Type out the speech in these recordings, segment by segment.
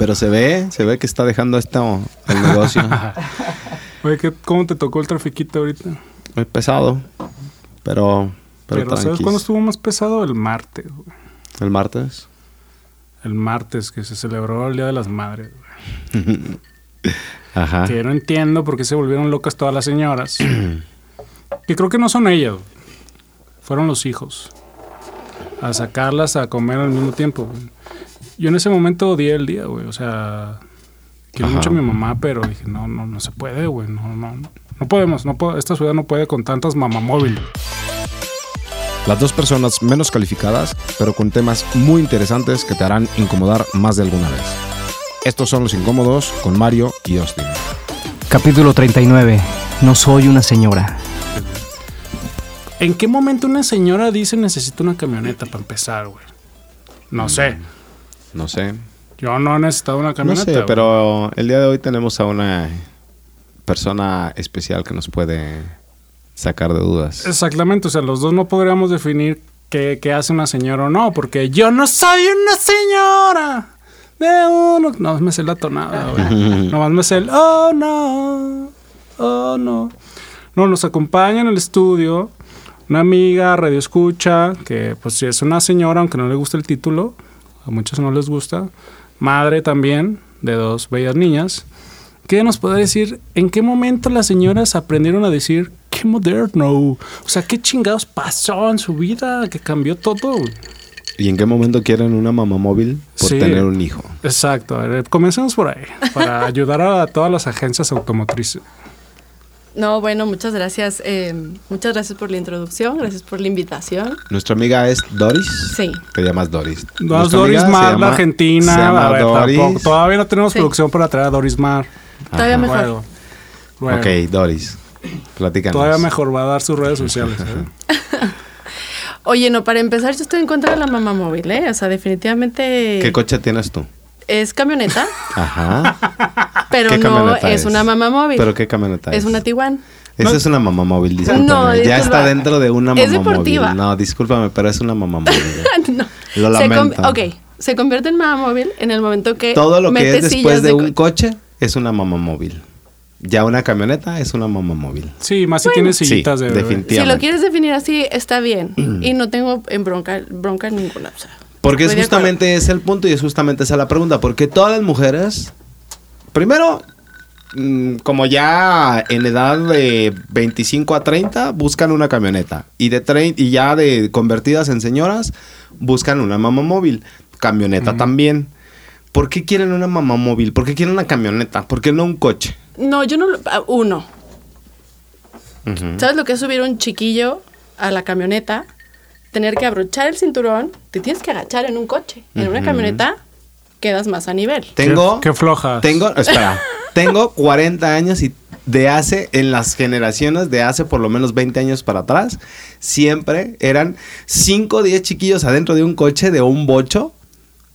Pero se ve, se ve que está dejando esto el negocio. Oye, ¿qué- ¿cómo te tocó el trafiquito ahorita? Muy pesado. Pero, pero, Pero, ¿sabes cuándo estuvo más pesado? El martes, güey. El martes. El martes que se celebró el Día de las Madres. güey. Ajá. Que no entiendo por qué se volvieron locas todas las señoras. que creo que no son ellas. güey. Fueron los hijos. A sacarlas a comer al mismo tiempo. güey. Yo en ese momento odié el día, güey. O sea, quiero Ajá. mucho a mi mamá, pero dije, no, no, no se puede, güey. No, no, no. No podemos, no esta ciudad no puede con tantas mamamóviles. Las dos personas menos calificadas, pero con temas muy interesantes que te harán incomodar más de alguna vez. Estos son los incómodos con Mario y Austin. Capítulo 39. No soy una señora. ¿En qué momento una señora dice necesito una camioneta para empezar, güey? No sé. No sé. Yo no he necesitado una No camioneta. sé, güey. pero el día de hoy tenemos a una persona especial que nos puede sacar de dudas. Exactamente, o sea, los dos no podríamos definir qué, qué hace una señora o no, porque yo no soy una señora de uno. No me sé la tonada, güey. Nomás me sé el oh no, oh no. No, nos acompaña en el estudio una amiga, radio escucha, que pues si es una señora, aunque no le guste el título, a muchos no les gusta, madre también de dos bellas niñas. ¿Qué nos puede decir? ¿En qué momento las señoras aprendieron a decir qué moderno? O sea, ¿qué chingados pasó en su vida que cambió todo? ¿Y en qué momento quieren una mamá móvil por Sí. tener un hijo? Exacto. Comencemos por ahí para ayudar a todas las agencias automotrices. No, bueno, muchas gracias. eh, muchas gracias por la introducción, gracias por la invitación. Nuestra amiga es Doris. Sí. Te llamas Doris. No, Doris Mar, la Argentina. Se llama a ver, Doris. tampoco- todavía no tenemos Sí. producción para traer a Doris Mar. Todavía Ajá. mejor. Luego, luego. Ok, Doris. Platícanos. Todavía mejor va a dar sus redes sociales. ¿eh? Oye, no, para empezar, yo estoy en contra de la mamá móvil, ¿eh? O sea, definitivamente ¿Qué coche tienes tú? es camioneta, Ajá. pero ¿Qué no es, una mamá móvil. ¿Pero qué camioneta es? es una Tiguan. Esa No. es una mamá móvil, discúlpame. No, ya está dentro de una mamá Es deportiva. móvil. No, discúlpame, pero es una mamá móvil. no. Lo Se lamento. ok, se convierte en mamá móvil en el momento que Todo lo que mete es después de un co- coche es una mamá móvil. Ya una camioneta es una mamá móvil. Sí, más si tiene sillitas Sí, de bebé. definitivamente. Si lo quieres definir así, está bien. y no tengo en bronca, bronca ninguna. o sea, Porque es justamente ese el punto y es justamente esa la pregunta. Porque todas las mujeres, primero, mm, como ya en edad de 25 a 30, buscan una camioneta. Y, de trein- y ya de convertidas en señoras, buscan una mamá móvil. Camioneta también. ¿Por qué quieren una mamá móvil? ¿Por qué quieren una camioneta? ¿Por qué no un coche? No, yo no lo. ah, Uno. ¿Sabes lo que es subir un chiquillo a la camioneta? Tener que abrochar el cinturón. Te tienes que agachar en un coche. En una camioneta quedas más a nivel. Tengo... Qué, qué flojas. Tengo, espera, tengo 40 años y de hace, en las generaciones de hace por lo menos 20 años para atrás, siempre eran 5 o 10 chiquillos adentro de un coche de un bocho.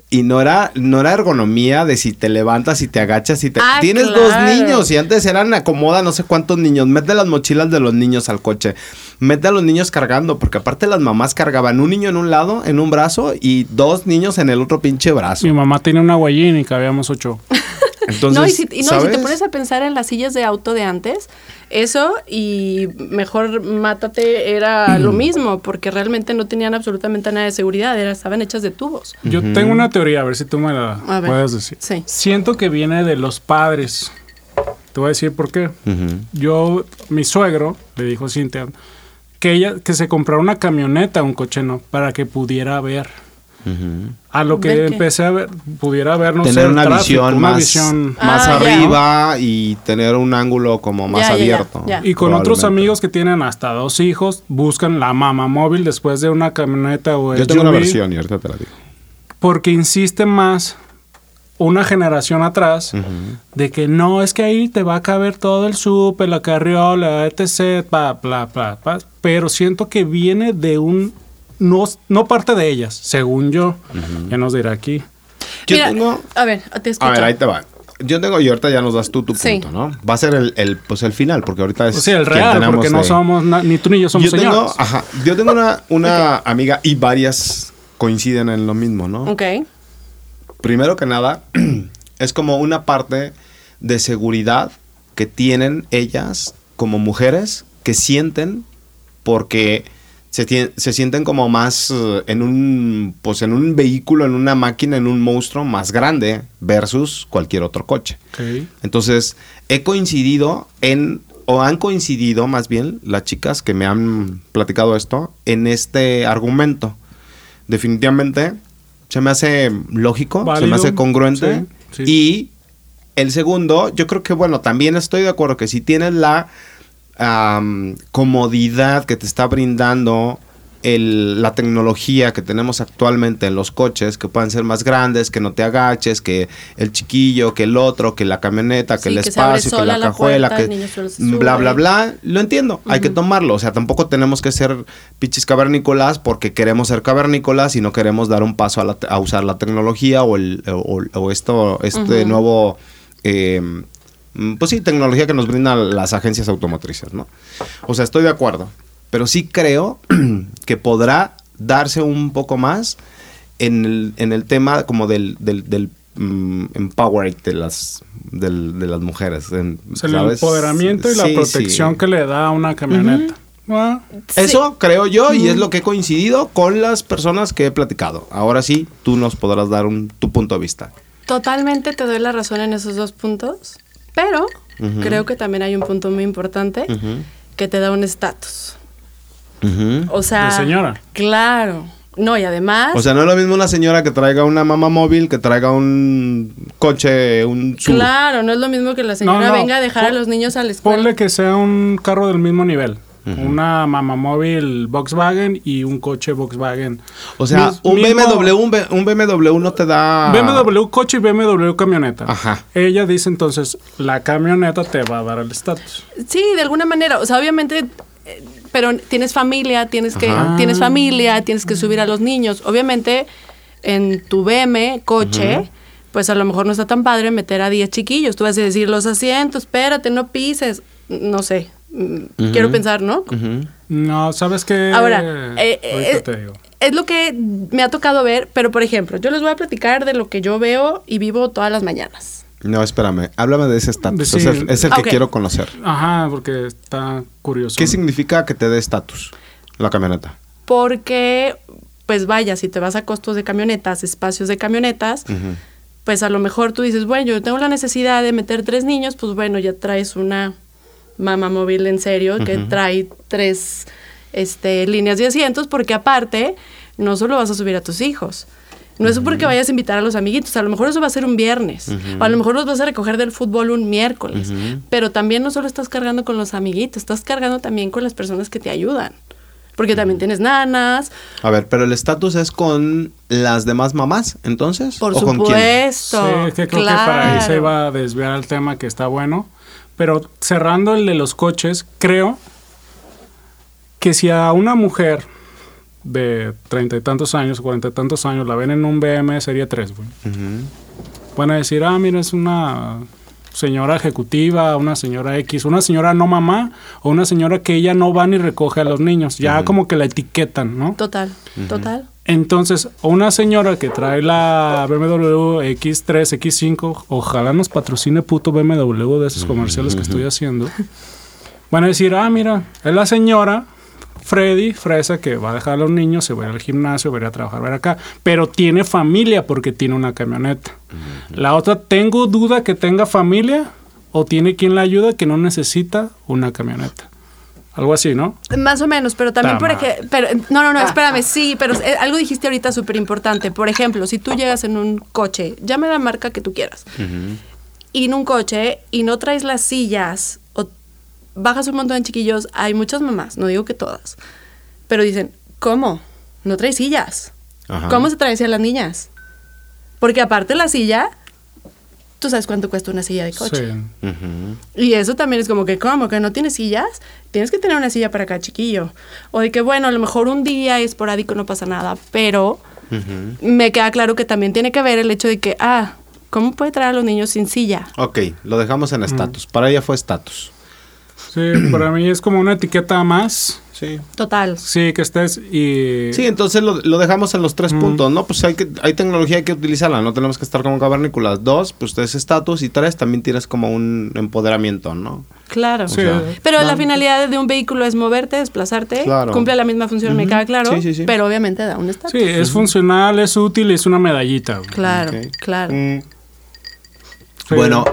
Y no era, no era ergonomía de si te levantas y te agachas y te... Ah, Tienes claro. dos niños y antes eran acomoda no sé cuántos niños. Mete las mochilas de los niños al coche. Mete a los niños cargando, porque aparte las mamás cargaban un niño en un lado, en un brazo, y dos niños en el otro pinche brazo. Mi mamá tiene una guayín y cabíamos ocho. Entonces, no, y si, y no, si te pones a pensar en las sillas de auto de antes, eso y mejor mátate era lo mismo, porque realmente no tenían absolutamente nada de seguridad, era, estaban hechas de tubos. Yo tengo una teoría, a ver si tú me la ver. puedes decir. Sí. Siento que viene de los padres. Te voy a decir por qué. Yo, mi suegro, le dijo a Cintia, que ella, que se comprara una camioneta, un coche no, para que pudiera ver. A lo que empecé a ver, pudiera ver, no sé, tener una tráfico, visión una más, visión. más Ah, arriba y tener un ángulo como más abierto. Y con otros amigos que tienen hasta dos hijos, buscan la mama móvil después de una camioneta o Yo tengo una versión y ahorita te la digo. Porque insiste más una generación atrás de que no, es que ahí te va a caber todo el súper, la carriola, etc. Pa, bla, bla, bla. Pero siento que viene de un... No, no parte de ellas, según yo. Ya nos dirá aquí. Yo Mira, tengo... A ver, te escucho. A ver, ahí te va. Yo tengo, y ahorita ya nos das tú tu Sí. punto, ¿no? Va a ser el, el, pues el final, porque ahorita es. O sea, el real, porque no de- somos, na- ni tú ni yo somos yo tengo, señores. ajá, yo tengo una, una amiga y varias coinciden en lo mismo, ¿no? Ok. Primero que nada, es como una parte de seguridad que tienen ellas como mujeres que sienten porque se, sienten como más eh, en un pues en un vehículo, en una máquina, en un monstruo más grande versus cualquier otro coche. Entonces, he coincidido en, o han coincidido más bien las chicas que me han platicado esto, en este argumento. Definitivamente, se me hace lógico, se me hace congruente. sí, sí. Y el segundo, yo creo que, bueno, también estoy de acuerdo que si tienes la am, comodidad que te está brindando el- la tecnología que tenemos actualmente en los coches, que pueden ser más grandes, que no te agaches, que el chiquillo, que el otro, que la camioneta, que Sí, el que espacio, que la la cajuela, puerta, que bla, bla, bla. Lo entiendo, hay que tomarlo. O sea, tampoco tenemos que ser pichis cavernícolas porque queremos ser cavernícolas y no queremos dar un paso a, la te- a usar la tecnología o, el, o, o esto, este nuevo... eh, pues sí, tecnología que nos brindan las agencias automotrices, ¿no? O sea, estoy de acuerdo. Pero sí creo que podrá darse un poco más en el, en el tema como del, del, del mm, empowering de las, del- de las mujeres. en- O sea, el empoderamiento y la Sí, protección sí. que le da a una camioneta. Ah, Eso creo yo y es lo que he coincidido con las personas que he platicado. Ahora sí, tú nos podrás dar un, tu punto de vista. Totalmente te doy la razón en esos dos puntos, pero creo que también hay un punto muy importante que te da un estatus. O sea, De señora. Claro. No, y además, O sea, no es lo mismo una señora que traiga una mamá móvil que traiga un coche, un sur. claro, no es lo mismo que la señora no, venga a dejar a los niños a la escuela. Ponle que sea un carro del mismo nivel. Una mamamóvil Volkswagen y un coche Volkswagen. O sea, Mis- un mismo- BMW, un, BMW no te da... BMW coche y BMW camioneta. Ajá. Ella dice entonces, la camioneta te va a dar el estatus. Sí, de alguna manera. O sea, obviamente, eh, pero tienes familia, tienes que, Ajá. tienes familia, tienes que subir a los niños. Obviamente, en tu BM, coche, pues a lo mejor no está tan padre meter a 10 chiquillos. Tú vas a decir, los asientos, espérate, no pises. No sé. Quiero pensar, ¿no? No, ¿sabes qué? Ahora, eh, eh, te digo. es lo que me ha tocado ver, pero por ejemplo, yo les voy a platicar de lo que yo veo y vivo todas las mañanas. No, espérame. Háblame de ese estatus. Sí. Es el, es el Ok. que quiero conocer. Ajá, porque está curioso. ¿Qué significa que te dé estatus la camioneta? Porque, pues vaya, si te vas a costos de camionetas, espacios de camionetas, pues a lo mejor tú dices, bueno, yo tengo la necesidad de meter tres niños, pues bueno, ya traes una mamá móvil en serio que trae tres este, líneas de asientos, porque aparte, no solo vas a subir a tus hijos. No es porque vayas a invitar a los amiguitos, a lo mejor eso va a ser un viernes, o a lo mejor los vas a recoger del fútbol un miércoles, pero también no solo estás cargando con los amiguitos, estás cargando también con las personas que te ayudan, porque también tienes nanas, A ver, pero el estatus es con las demás mamás, entonces. por ¿O con quién? supuesto. Sí, es que creo que para ahí se claro. iba a desviar el tema que está bueno. Pero cerrando el de los coches, creo que si a una mujer de treinta y tantos años, cuarenta y tantos años, la ven en un BM Serie 3, güey, van a decir, ah, mira, es una señora ejecutiva, una señora X, una señora no mamá, o una señora que ella no va ni recoge a los niños. Ya como que la etiquetan, ¿no? Total, total. Entonces, una señora que trae la BMW X3, X5, ojalá nos patrocine puto BMW de esos comerciales que estoy haciendo. Van a decir, ah, mira, es la señora Freddy, fresa, que va a dejar a los niños, se va a ir al gimnasio, va a ir a trabajar, va a ir acá. Pero tiene familia porque tiene una camioneta. La otra, tengo duda que tenga familia o tiene quien la ayuda que no necesita una camioneta. Algo así, ¿no? Más o menos, pero también por ejemplo, pero no, no, no, espérame, sí, pero eh, algo dijiste ahorita súper importante. Por ejemplo, si tú llegas en un coche, llame la marca que tú quieras, y en un coche y no traes las sillas o bajas un montón de chiquillos, hay muchas mamás, no digo que todas, pero dicen, ¿cómo? No traes sillas. Ajá. ¿Cómo se traen a las niñas? Porque aparte la silla, tú sabes cuánto cuesta una silla de coche. Sí. Y eso también es como que, ¿cómo? Que no tienes sillas. Tienes que tener una silla para cada chiquillo. O de que, bueno, a lo mejor un día esporádico no pasa nada, pero me queda claro que también tiene que ver el hecho de que, ah, ¿cómo puede traer a los niños sin silla? Ok, lo dejamos en estatus. Para ella fue estatus. Sí, para mí es como una etiqueta más Sí. Total. Sí, que estés y... Sí, entonces lo, lo dejamos en los tres puntos, ¿no? Pues hay, que, hay tecnología, hay que utilizarla, no tenemos que estar como cavernícolas. Dos, pues es estatus. Y tres, también tienes como un empoderamiento, ¿no? Claro. Sí. sea, Pero la finalidad de un vehículo es moverte, desplazarte, Claro. cumple la misma función, me queda claro, Sí, sí, sí. pero obviamente da un estatus. Sí, es funcional, es útil y es una medallita. güey. Claro, claro. Mm, Sí. Bueno,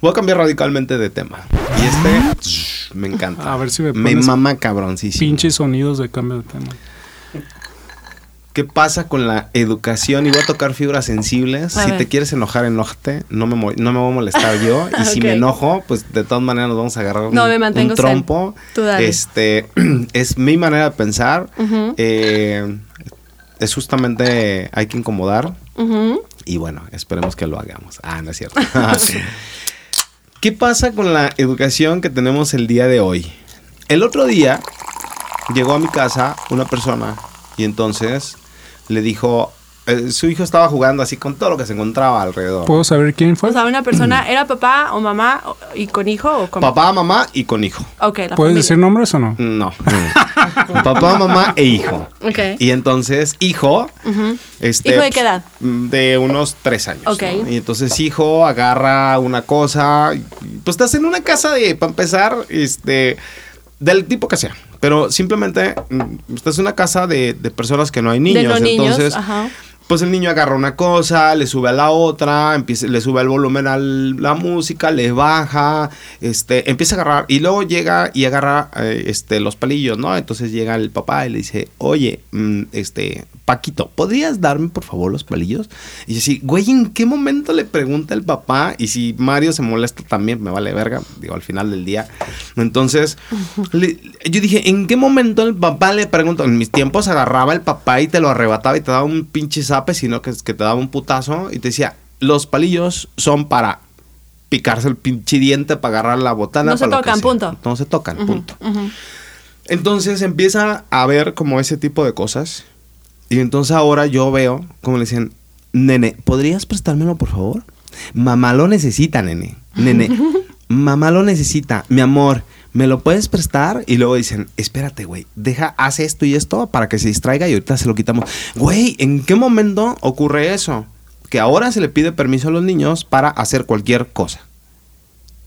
voy a cambiar radicalmente de tema. Y este me encanta. A ver si me Me pones mama cabrón, sí, sí. Pinches sonidos de cambio de tema. ¿Qué pasa con la educación? Y voy a tocar fibras sensibles. A si ver. te quieres enojar, enójate. No me, no me voy a molestar yo. Y si me enojo, pues de todas maneras nos vamos a agarrar No, un, me mantengo un trompo. Tú dale. Este es mi manera de pensar. Eh, es justamente hay que incomodar. Y bueno, esperemos que lo hagamos. Ah, no es cierto. ¿Qué pasa con la educación que tenemos el día de hoy? El otro día llegó a mi casa una persona y entonces le dijo, eh, su hijo estaba jugando así con todo lo que se encontraba alrededor. ¿Puedo saber quién fue? O sea, una persona, ¿era papá o mamá y con hijo o con Papá, mamá y con hijo. Ok, la ¿Puedes familia. decir nombres o no? No. Papá, mamá e hijo. Ok. Y entonces, hijo, este, ¿Hijo de qué edad? De unos tres años. Ok. ¿no? Y entonces, hijo, agarra una cosa. Pues estás en una casa de, para empezar, este, del tipo que sea. Pero simplemente, mm, estás en una casa de, de personas que no hay niños. de los niños, entonces, ajá. Pues el niño agarra una cosa, le sube a la otra, empieza, le sube el volumen a la música, le baja, este, empieza a agarrar y luego llega y agarra eh, este, los palillos, ¿no? Entonces llega el papá y le dice, oye, mm, este, Paquito, ¿podrías darme por favor los palillos? Y yo así, güey, ¿en qué momento le pregunta el papá? Y si Mario se molesta también, me vale verga, digo, al final del día. Entonces, le- yo dije, ¿en qué momento el papá le preguntó? En mis tiempos agarraba el papá y te lo arrebataba y te daba un pinche zape, sino que, que te daba un putazo y te decía, los palillos son para picarse el pinche diente, para agarrar la botana. No se tocan, punto. No se tocan, punto. Entonces empieza a ver como ese tipo de cosas. Y entonces ahora yo veo como le dicen, nene, ¿podrías prestármelo por favor? Mamá lo necesita, nene. Nene, mamá lo necesita. Mi amor, ¿me lo puedes prestar? Y luego dicen, espérate, güey, deja, haz esto y esto para que se distraiga y ahorita se lo quitamos. Güey, ¿en qué momento ocurre eso? Que ahora se le pide permiso a los niños para hacer cualquier cosa.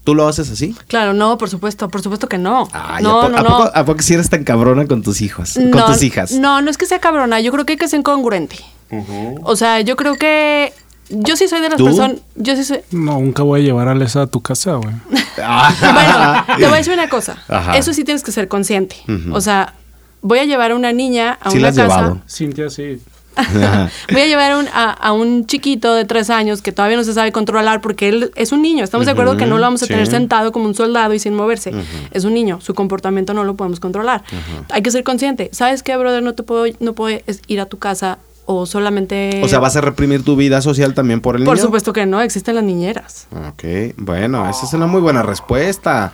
¿Tú lo haces así? Claro, no, por supuesto, por supuesto que no. Ay, no, ¿a, po- no, a no. poco, ¿A poco si eres tan cabrona con tus hijos? Con no, tus hijas. No, no es que sea cabrona, yo creo que hay que ser congruente. O sea, yo creo que yo sí soy de las personas, yo sí soy No, nunca voy a llevar a Lesa a tu casa, güey. Bueno, te voy a decir una cosa. Ajá. Eso sí tienes que ser consciente. O sea, voy a llevar a una niña a Sí una la has casa. llevado. Cintia, sí. Voy a llevar a un, a, a un chiquito de tres años que todavía no se sabe controlar porque él es un niño. Estamos de acuerdo que no lo vamos a sí. tener sentado como un soldado y sin moverse. Es un niño. Su comportamiento no lo podemos controlar. Hay que ser consciente. ¿Sabes qué, brother? No te puedo, no puedes ir a tu casa o solamente... O sea, vas a reprimir tu vida social también por el Por niño. supuesto que no. Existen las niñeras. Ok, bueno, esa es una muy buena respuesta.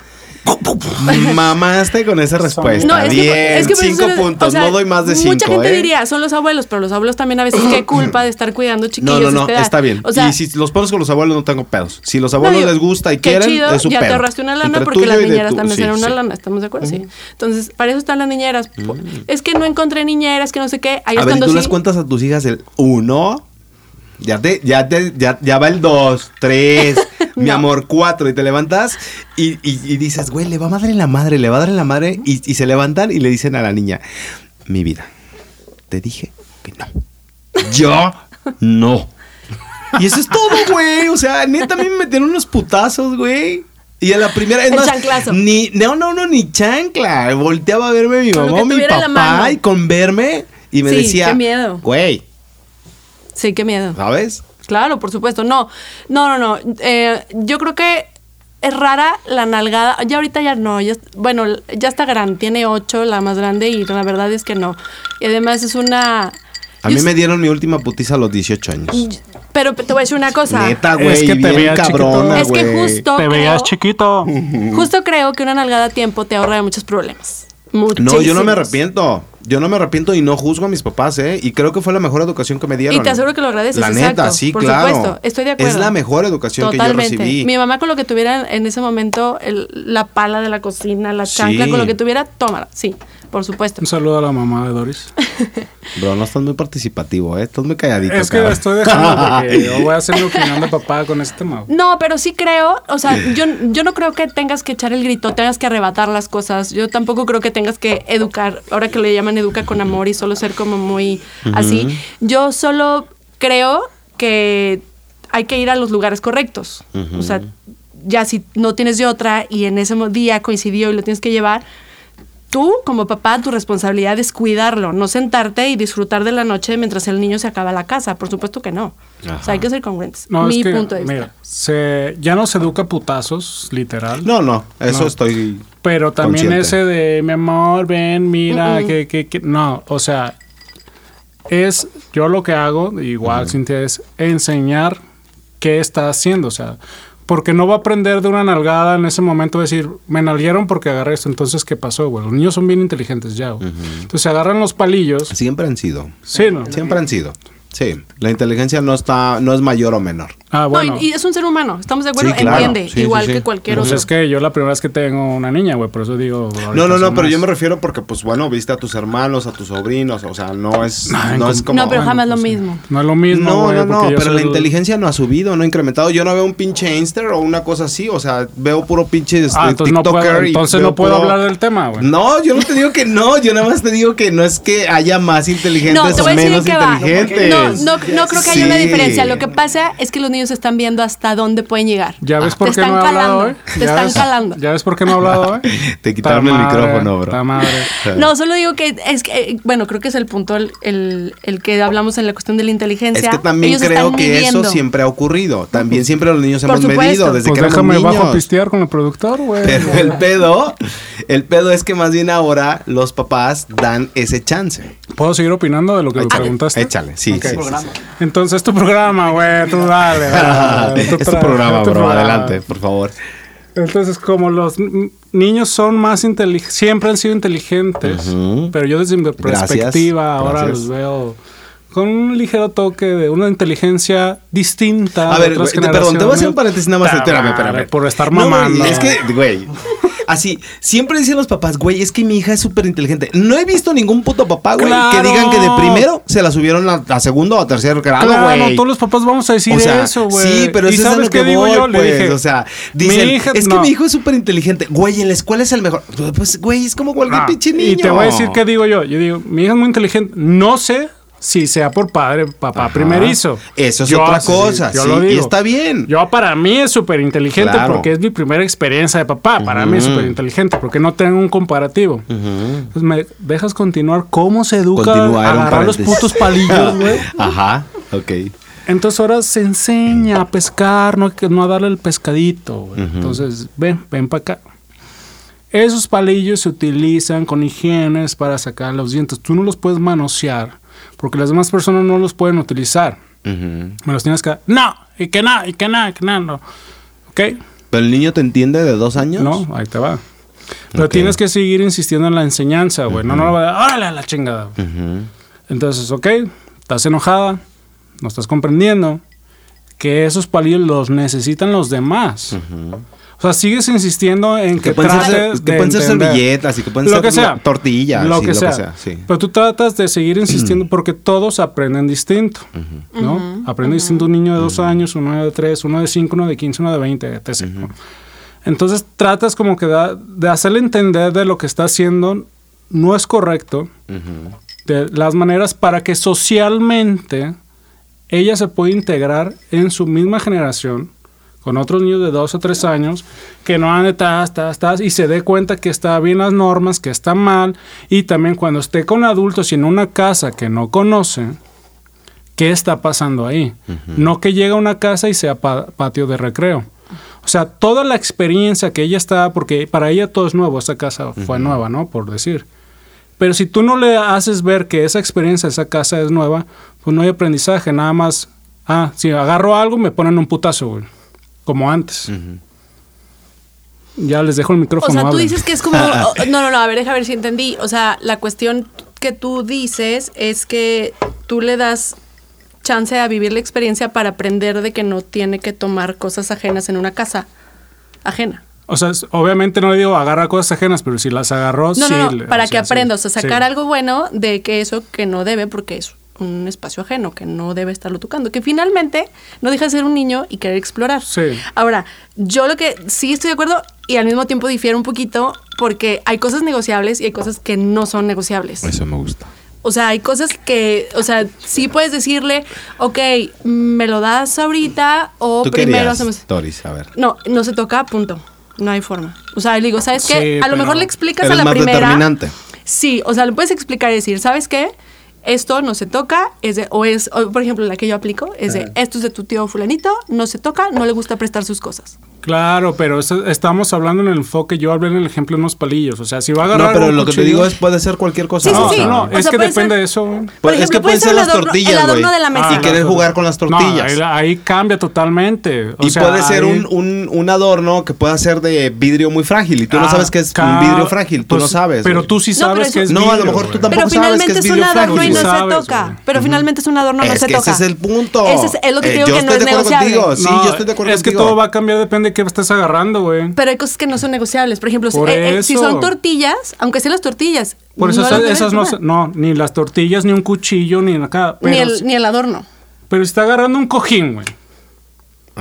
Mamaste con esa respuesta. No, es que, Bien, es que por eso cinco son- puntos. o sea, no doy más de cinco. Mucha gente ¿eh? diría, son los abuelos, pero los abuelos también a veces qué culpa de estar cuidando No, chiquillos. no, no, espera. está bien. O sea, y si los pones con los abuelos, no tengo pedos. Si los abuelos No, les gusta y quieren, chido, es su ya pedo. te ahorraste una lana Entre porque las niñeras también sí, serán una sí. lana, ¿estamos de acuerdo? Sí. Entonces, para eso están las niñeras. Es que no encontré niñeras, que no sé qué. Ahí A es ver, ¿y cuando tú sí. les cuentas a tus hijas el uno, ya te, ya te, ya, ya va el dos, tres, mi No. amor, cuatro, y te levantas y, y- y dices, güey, le va a madre la madre, le va a dar en la madre, y, y se levantan y le dicen a la niña, mi vida, te dije que no. Yo no. Y eso es todo, güey. O sea, neta, a mí me metieron unos putazos, güey. Y a la primera, es El más, chanclazo. ni, no, no, no, ni chancla. Volteaba a verme mi mamá mi papá y con verme y me Sí, decía, qué miedo. güey, Sí, qué miedo. ¿sabes? Claro, por supuesto. No, no, no, no. Eh, yo creo que es rara la nalgada. Ya ahorita ya no. Ya, bueno, ya está grande. Tiene ocho, la más grande, y la verdad es que no. Y además es una. A mí me dieron mi última putiza a los 18 años. Pero te voy a decir una cosa. Neta, güey, Es que te bien veía cabrona, es que justo. Te veías creo- chiquito. Justo creo que una nalgada a tiempo te ahorra de muchos problemas. No, yo no me Muchísimos. arrepiento. Yo no me arrepiento y no juzgo a mis papás, ¿eh? Y creo que fue la mejor educación que me dieron. Y te aseguro que lo agradeces, La exacto, neta, sí, por claro. supuesto, estoy de acuerdo. Es la mejor educación que yo Totalmente. recibí. Mi mamá con lo que tuviera en ese momento, el- la pala de la cocina, la Sí. chancla, con lo que tuviera, tómala, sí. Por supuesto. Un saludo a la mamá de Doris. Bro, no estás muy participativo, ¿eh? Estás muy calladito. es que cabrón. estoy dejando porque yo voy a hacer mi opinión de papá con este tema. No, pero sí creo, o sea, yo, yo no creo que tengas que echar el grito, tengas que arrebatar las cosas. Yo tampoco creo que tengas que educar, ahora que le llaman educa con amor y solo ser como muy así. Yo solo creo que hay que ir a los lugares correctos. O sea, ya si no tienes de otra y en ese día coincidió y lo tienes que llevar, tú como papá tu responsabilidad es cuidarlo, no sentarte y disfrutar de la noche mientras el niño se acaba la casa. Por supuesto que no. O sea, hay que ser congruentes. No, Mi es que, punto de vista. mira, se, ya no se educa putazos, literal. No, no, eso No. estoy. Pero también Consciente. ese de mi amor, ven, mira, que, que, que- no, o sea, es yo lo que hago, igual Cintia, es enseñar qué está haciendo, o sea, porque no va a aprender de una nalgada en ese momento decir, me nalguieron porque agarré esto, entonces ¿qué pasó, güey? Los niños son bien inteligentes ya, güey. Entonces se agarran los palillos, Siempre han sido. sí, ¿no? Siempre han sido. Sí. La inteligencia no está, no es mayor o menor. Ah, No, bueno. y, y es un ser humano, estamos de acuerdo, Sí, claro. entiende, Sí, igual sí, sí. que cualquier Pues otro. es que yo la primera vez que tengo una niña, güey, por eso digo... No, no, no, pero yo me refiero porque, pues bueno, viste a tus hermanos, a tus sobrinos, o sea, no es, Ay, no como- es como. no, pero bueno, jamás lo pues, mismo. No es lo mismo, No, güey, no, no, pero la inteligencia no ha subido, no ha incrementado. Yo no veo un pinche Insta o una cosa así, o sea, veo puro pinche este, Ah, entonces no puedo, y entonces veo no puedo puro- hablar del tema, güey. No, yo no te digo que no, yo nada más te digo que no es que haya más inteligentes No, te o voy a decir menos que va. inteligentes. No, no, no creo que haya una diferencia. Lo que pasa es que los niños están viendo hasta dónde pueden llegar. ¿Ya ves Te por qué no he hablado calando, hoy? Te ¿Ya están ves? calando. ¿Ya ves por qué no he hablado hoy? Te quitaron Ta el micrófono, bro. madre. No, solo digo que es que, eh, bueno, creo que es el punto el, el, el que hablamos en la cuestión de la inteligencia. Es que también Ellos creo que midiendo. eso siempre ha ocurrido. También siempre los niños hemos medido desde Pues que déjame éramos bajo a niños. pistear con el productor, güey. Pero el pedo, el pedo es que más bien ahora los papás dan ese chance. ¿Puedo seguir opinando de lo que me preguntaste? Échale, sí, Ok. sí, sí, sí. Entonces es tu programa, güey, tú dale. es tu programa, bro. programa. Adelante, por favor. Entonces, como los niños son más inteligentes, siempre han sido inteligentes, Ujú. pero yo desde mi Gracias, perspectiva ahora gracias. los veo con un ligero toque de una inteligencia distinta. A ver, perdón, te voy a hacer un paréntesis nada más. Ta Espérame, espérame. Por estar No, mamando. es que, güey. Así, siempre dicen los papás, güey, es que mi hija es súper inteligente. No he visto ningún puto papá, güey, que digan que de primero se la subieron a, a segundo o a tercer grado, Claro, güey. todos los papás vamos a decir O sea, eso, güey. Sí, pero ¿Y eso es sabes lo que digo voy, yo? Le pues, dije, o sea, mi dicen, hija- es que no. mi hijo es súper inteligente. Güey, en la escuela es el mejor. Pues, güey, es como cualquier Ah, pinche niño. Y te voy a decir qué digo yo. Yo digo, mi hija es muy inteligente. No sé si sea por padre, papá Ajá. primerizo. Eso es Yo otra cosa, yo sí, lo y digo. está bien. Yo para mí es súper inteligente Claro. porque es mi primera experiencia de papá. Para mí es súper inteligente porque no tengo un comparativo. Entonces, ¿me dejas continuar cómo se educa Continúa, a agarrar los putos palillos, güey? Ajá, ok. Entonces ahora se enseña a pescar, no, que- no a darle el pescadito. güey. Entonces, ven, ven para acá. Esos palillos se utilizan con higienes para sacar los dientes. Tú no los puedes manosear porque las demás personas no los pueden utilizar. Me los tienes que... No, y que no, y que no, y que no. no. ¿Ok? ¿Pero el niño te entiende de dos años? No, ahí te va. Pero tienes que seguir insistiendo en la enseñanza, güey. No, no lo va a dar, órale a la chingada. Entonces, ok, estás enojada, no estás comprendiendo que esos palillos los necesitan los demás. O sea, sigues insistiendo en que, Que pueden ser, trates que de pueden ser entender. servilletas y que pueden Lo ser que sea. tortillas lo y que sea. sí. Pero tú tratas de seguir insistiendo porque todos aprenden distinto, ¿no? Aprende distinto un niño de dos años, uno de tres, uno de cinco, uno de quince, uno de veinte, etc. ¿no? Entonces tratas como que da- de hacerle entender de lo que está haciendo no es correcto, de las maneras para que socialmente ella se pueda integrar en su misma generación con otros niños de dos o tres años que no ande tas, tas, tas y se dé cuenta que está bien las normas, que está mal y también cuando esté con adultos y en una casa que no conoce, ¿qué está pasando ahí? No que llega a una casa y sea pa- patio de recreo. O sea, toda la experiencia que ella está, porque para ella todo es nuevo, esa casa fue nueva, ¿no? Por decir. Pero si tú no le haces ver que esa experiencia, esa casa es nueva, pues no hay aprendizaje, nada más, ah, si agarro algo me ponen un putazo, güey, como antes. Ya les dejo el O micrófono. sea, tú hablen. dices que es como. o- no, no, no, a ver, deja ver si entendí. O sea, la cuestión que tú dices es que tú le das chance a vivir la experiencia para aprender de que no tiene que tomar cosas ajenas en una casa ajena. O sea, obviamente no le digo agarra cosas ajenas, pero si las agarró, No, sí. no, no, para o que sea, sí, aprendas, o sea, sacar sí. algo bueno de que eso que no debe, porque es un espacio ajeno, que no debe estarlo tocando, que finalmente no deja de ser un niño y querer explorar. Sí. Ahora, yo lo que sí estoy de acuerdo y al mismo tiempo difiero un poquito porque hay cosas negociables y hay cosas que no son negociables. Eso me gusta. O sea, hay cosas que, o sea, sí puedes decirle, ok, me lo das ahorita o ¿Tú primero querías, hacemos... Doris? A ver. No, no se toca, punto. No hay forma. O sea, le digo, ¿sabes qué? Sí, a lo mejor le explicas Eres a la más primera. determinante. Sí, o sea, le puedes explicar y decir, ¿sabes qué? Esto no se toca, es de, o es, o, por ejemplo, la que yo aplico, es de, esto es de tu tío fulanito, no se toca, no le gusta prestar sus cosas. Claro, pero eso- estamos hablando en el enfoque, yo hablé en el ejemplo de unos palillos. O sea, si va a agarrar. No, pero un lo que te digo es puede ser cualquier cosa. Sí, sí, No, sí. no, no, es sea, que depende ser- de eso. Pues es que puede pueden ser ser las adorno- tortillas, el adorno güey. de la mesa. Y querer jugar con las tortillas. No, ahí, ahí cambia totalmente. O y sea, puede ser ahí- un, un, un adorno que pueda ser de vidrio muy frágil. Y tú no Ah, sabes que es un vidrio frágil. Tú pues, no sabes. Pero güey. tú sí pero sabes eso- que es No, a lo vidrio, mejor tú tampoco Pero sabes finalmente que es es un vidrio adorno y frágil. no se toca. Pero finalmente es un adorno y no se toca. ese es el punto. Ese es, lo que te Eh, digo que no es negociable. Sí, No, yo estoy de acuerdo Es que todo va a cambiar, depende de qué estés agarrando, güey. Pero hay cosas que no son negociables. Por ejemplo, Por eh, eh, si son tortillas, aunque sean las tortillas. Por eso no esas, esas no, no, ni las tortillas, ni un cuchillo, ni acá. Pero, ni, el, ni el adorno. pero está agarrando un cojín, güey.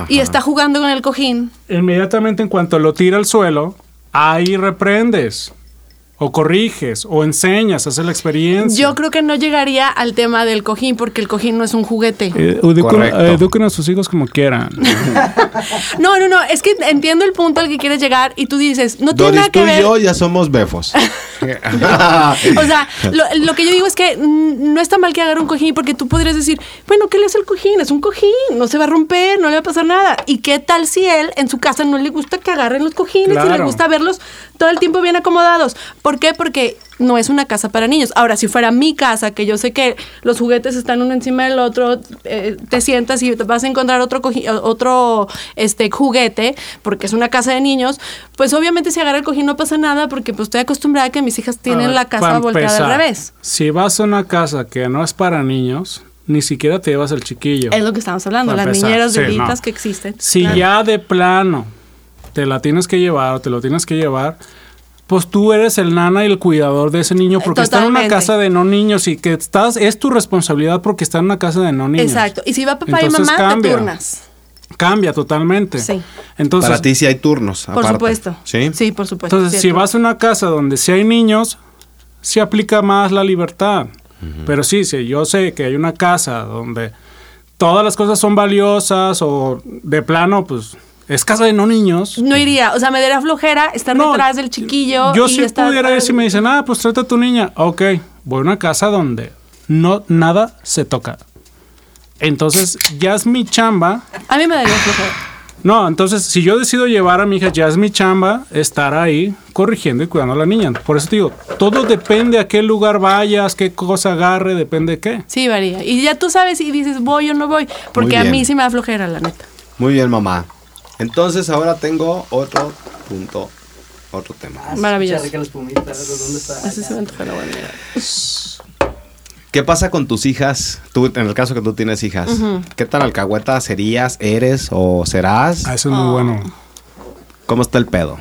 Y está jugando con el cojín. Inmediatamente en cuanto lo tira al suelo, ahí reprendes. O corriges, o enseñas, haces la experiencia. Yo creo que no llegaría al tema del cojín porque el cojín no es un juguete. Eh, eduquen, eh, eduquen a sus hijos como quieran. No, no, no. Es que entiendo el punto al que quieres llegar y tú dices, no tiene Doris, nada tú que y ver. yo ya somos befos. O sea, lo, lo que yo digo es que no está mal que agarre un cojín porque tú podrías decir, bueno, ¿qué le hace el cojín? Es un cojín, no se va a romper, no le va a pasar nada. ¿Y qué tal si él en su casa no le gusta que agarren los cojines y le gusta verlos todo el tiempo bien acomodados? ¿Por qué? Porque no es una casa para niños. Ahora, si fuera mi casa, que yo sé que los juguetes están uno encima del otro, eh, te sientas y vas a encontrar otro otro este juguete, porque es una casa de niños, pues obviamente si agarra el cojín no pasa nada porque pues estoy acostumbrada a que mis hijas tienen ver, la casa volteada al revés. Si vas a una casa que no es para niños, ni siquiera te llevas al chiquillo. Es lo que estamos hablando, las empezar, niñeras sí, no. que existen. Si Claro. ya de plano te la tienes que llevar o te lo tienes que llevar, pues tú eres el nana y el cuidador de ese niño porque está en una casa de no niños y que estás es tu responsabilidad porque está en una casa de no niños. Exacto. Y si va papá Entonces y mamá, cambia. te turnas. Cambia totalmente. Sí. Entonces, Para ti sí hay turnos. Por aparte. supuesto. Sí. Sí, por supuesto. Entonces, si vas a una casa donde sí hay niños, sí aplica más la libertad. Pero sí, sí, yo sé que hay una casa donde todas las cosas son valiosas o de plano, pues es casa de no niños. No iría. O sea, me daría flojera estar No, detrás del chiquillo. Yo y sí estar- pudiera ir si me dicen, ah, pues trata a tu niña. Ok, voy a una casa donde no, nada se toca. Entonces, ya es mi chamba. A mí me daría flojera. No, entonces, si yo decido llevar a mi hija, ya es mi chamba estar ahí corrigiendo y cuidando a la niña. Por eso te digo, todo depende a qué lugar vayas, qué cosa agarre, depende de qué. Sí, varía. Y ya tú sabes si dices voy o no voy. Porque a mí sí me da flojera, la neta. Muy bien, mamá. Entonces ahora tengo otro punto, otro tema. Maravilloso. Rica la espumita, ¿dónde está? Así se me antoja la buena. ¿Qué pasa con tus hijas? Tú, en el caso que tú tienes hijas, ¿qué tan alcahueta serías, eres o serás? Ah, eso es muy Oh. bueno. ¿Cómo está el pedo?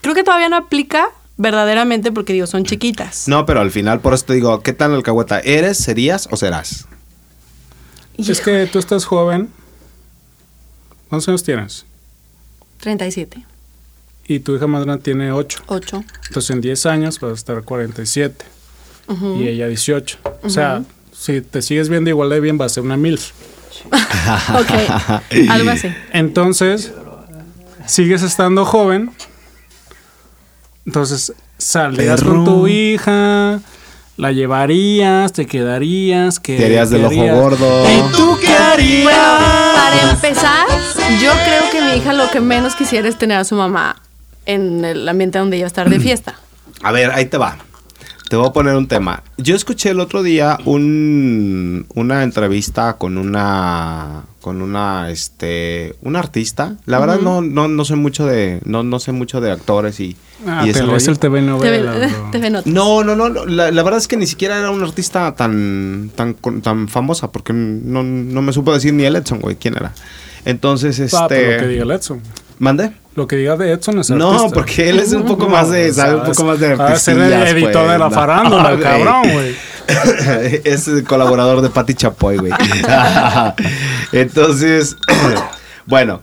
Creo que todavía no aplica verdaderamente porque digo, son chiquitas. No, pero al final, por eso te digo, ¿qué tan alcahueta eres, serías o serás? Es que tú estás joven. ¿Cuántos años tienes? 37, Y tu hija más grande tiene 8. 8. Entonces en 10 años vas a estar 47. Y ella 18. O sea, si te sigues viendo igual de bien, va a ser una MILF. Ok, algo así. Entonces, sigues estando joven. Entonces, saldrías con tu hija, la llevarías, te quedarías, que Te harías del ojo gordo. ¿Y tú qué harías? Para empezar, yo creo que mi hija lo que menos quisiera es tener a su mamá en el ambiente donde ella va a estar de fiesta. A ver, ahí te va. Te voy a poner un tema. Yo escuché el otro día un, una entrevista con una con una este un artista. La verdad no, no, no sé mucho de no, no sé mucho de actores y, Ah, y lees rollo. el TV novela, TV. TV Notas. No, no, no, La, la verdad es que ni siquiera era un artista tan, tan, con- tan famosa, porque no, no me supo decir ni el Edson, güey, quién era. Entonces, Ah, pero lo que este. diga el Edson. ¿Mande? Lo que diga de Edson es No, artista. porque él es un poco más de, sabe un poco más de de ser el editor pues, de la ¿no? farándula, cabrón, güey. es el colaborador de Pati Chapoy, güey. Entonces, bueno,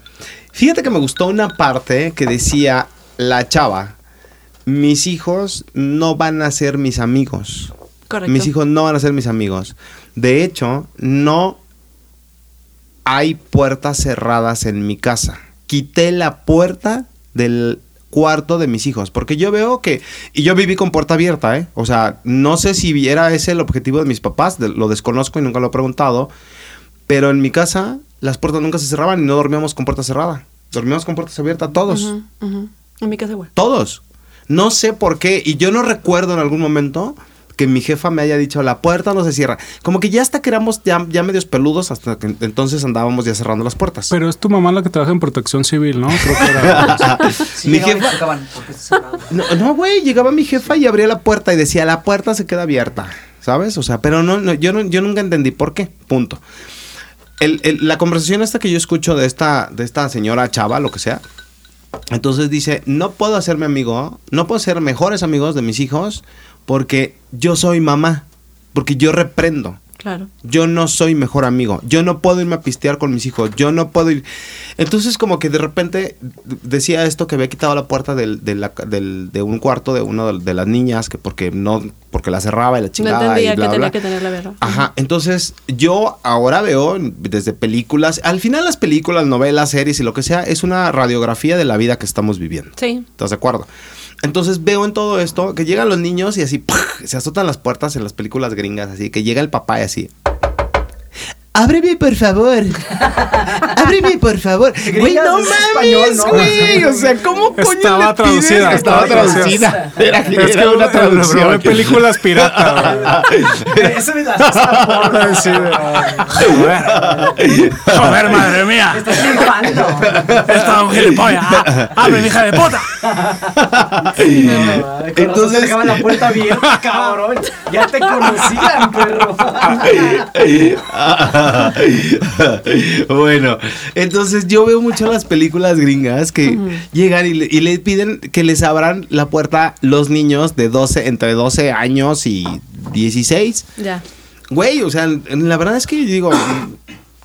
fíjate que me gustó una parte que decía la chava, mis hijos no van a ser mis amigos. Correcto. Mis hijos no van a ser mis amigos. De hecho, no hay puertas cerradas en mi casa. Quité la puerta del cuarto de mis hijos, porque yo veo que y yo viví con puerta abierta, ¿eh? O sea, no sé si era ese el objetivo de mis papás, de- lo desconozco y nunca lo he preguntado, pero en mi casa las puertas nunca se cerraban y no dormíamos con puerta cerrada. Dormíamos con puertas abiertas todos. En mi casa igual. Todos. No sé por qué. Y yo no recuerdo en algún momento que mi jefa me haya dicho la puerta no se cierra. Como que ya hasta que éramos ya, ya medios peludos, hasta que entonces andábamos ya cerrando las puertas. Pero es tu mamá la que trabaja en protección civil, ¿no? Creo que era. Sí, Mi jefa- tocaban. No, no, güey, llegaba mi jefa y abría la puerta y decía, la puerta se queda abierta, ¿sabes? O sea, pero no, no, yo, no yo nunca entendí por qué, punto. El- el- la conversación esta que yo escucho de esta, de esta señora chava, lo que sea, entonces dice, no puedo hacerme amigo, no puedo ser mejores amigos de mis hijos porque yo soy mamá, porque yo reprendo. Claro. Yo no soy mejor amigo. Yo no puedo irme a pistear con mis hijos. Yo no puedo ir. Entonces, como que de repente decía esto que había quitado la puerta del, de, la- del- de un cuarto de una de las niñas, que porque no, porque la cerraba y la No chingada. entendía y bla, que tenía bla. que tener la verdad. Ajá, entonces yo ahora veo desde películas, al final las películas, novelas, series y lo que sea, es una radiografía de la vida que estamos viviendo. Sí. ¿Estás de acuerdo? Entonces veo en todo esto que llegan los niños y así se azotan las puertas en las películas gringas, así que llega el papá y así. Ábreme, por favor. Ábreme, por favor. Güey, no es mames, güey. O sea, ¿cómo coño Estaba le pides? traducida, Estaba estaba traducida. Era, Es era que una lo traducción. probé películas pirata, Eso me. Sí, joder. Joder, madre mía. Estás flipando. Esta es un gilipollas. Ah, ¡Abre, hija de puta! Entonces- Entonces dejaban la puerta abierta, cabrón. Ya te conocían, perro. bueno, entonces yo veo mucho las películas gringas que llegan y le, y le piden que les abran la puerta los niños de 12, entre 12 años y 16. Ya. Güey, o sea, la verdad es que yo digo,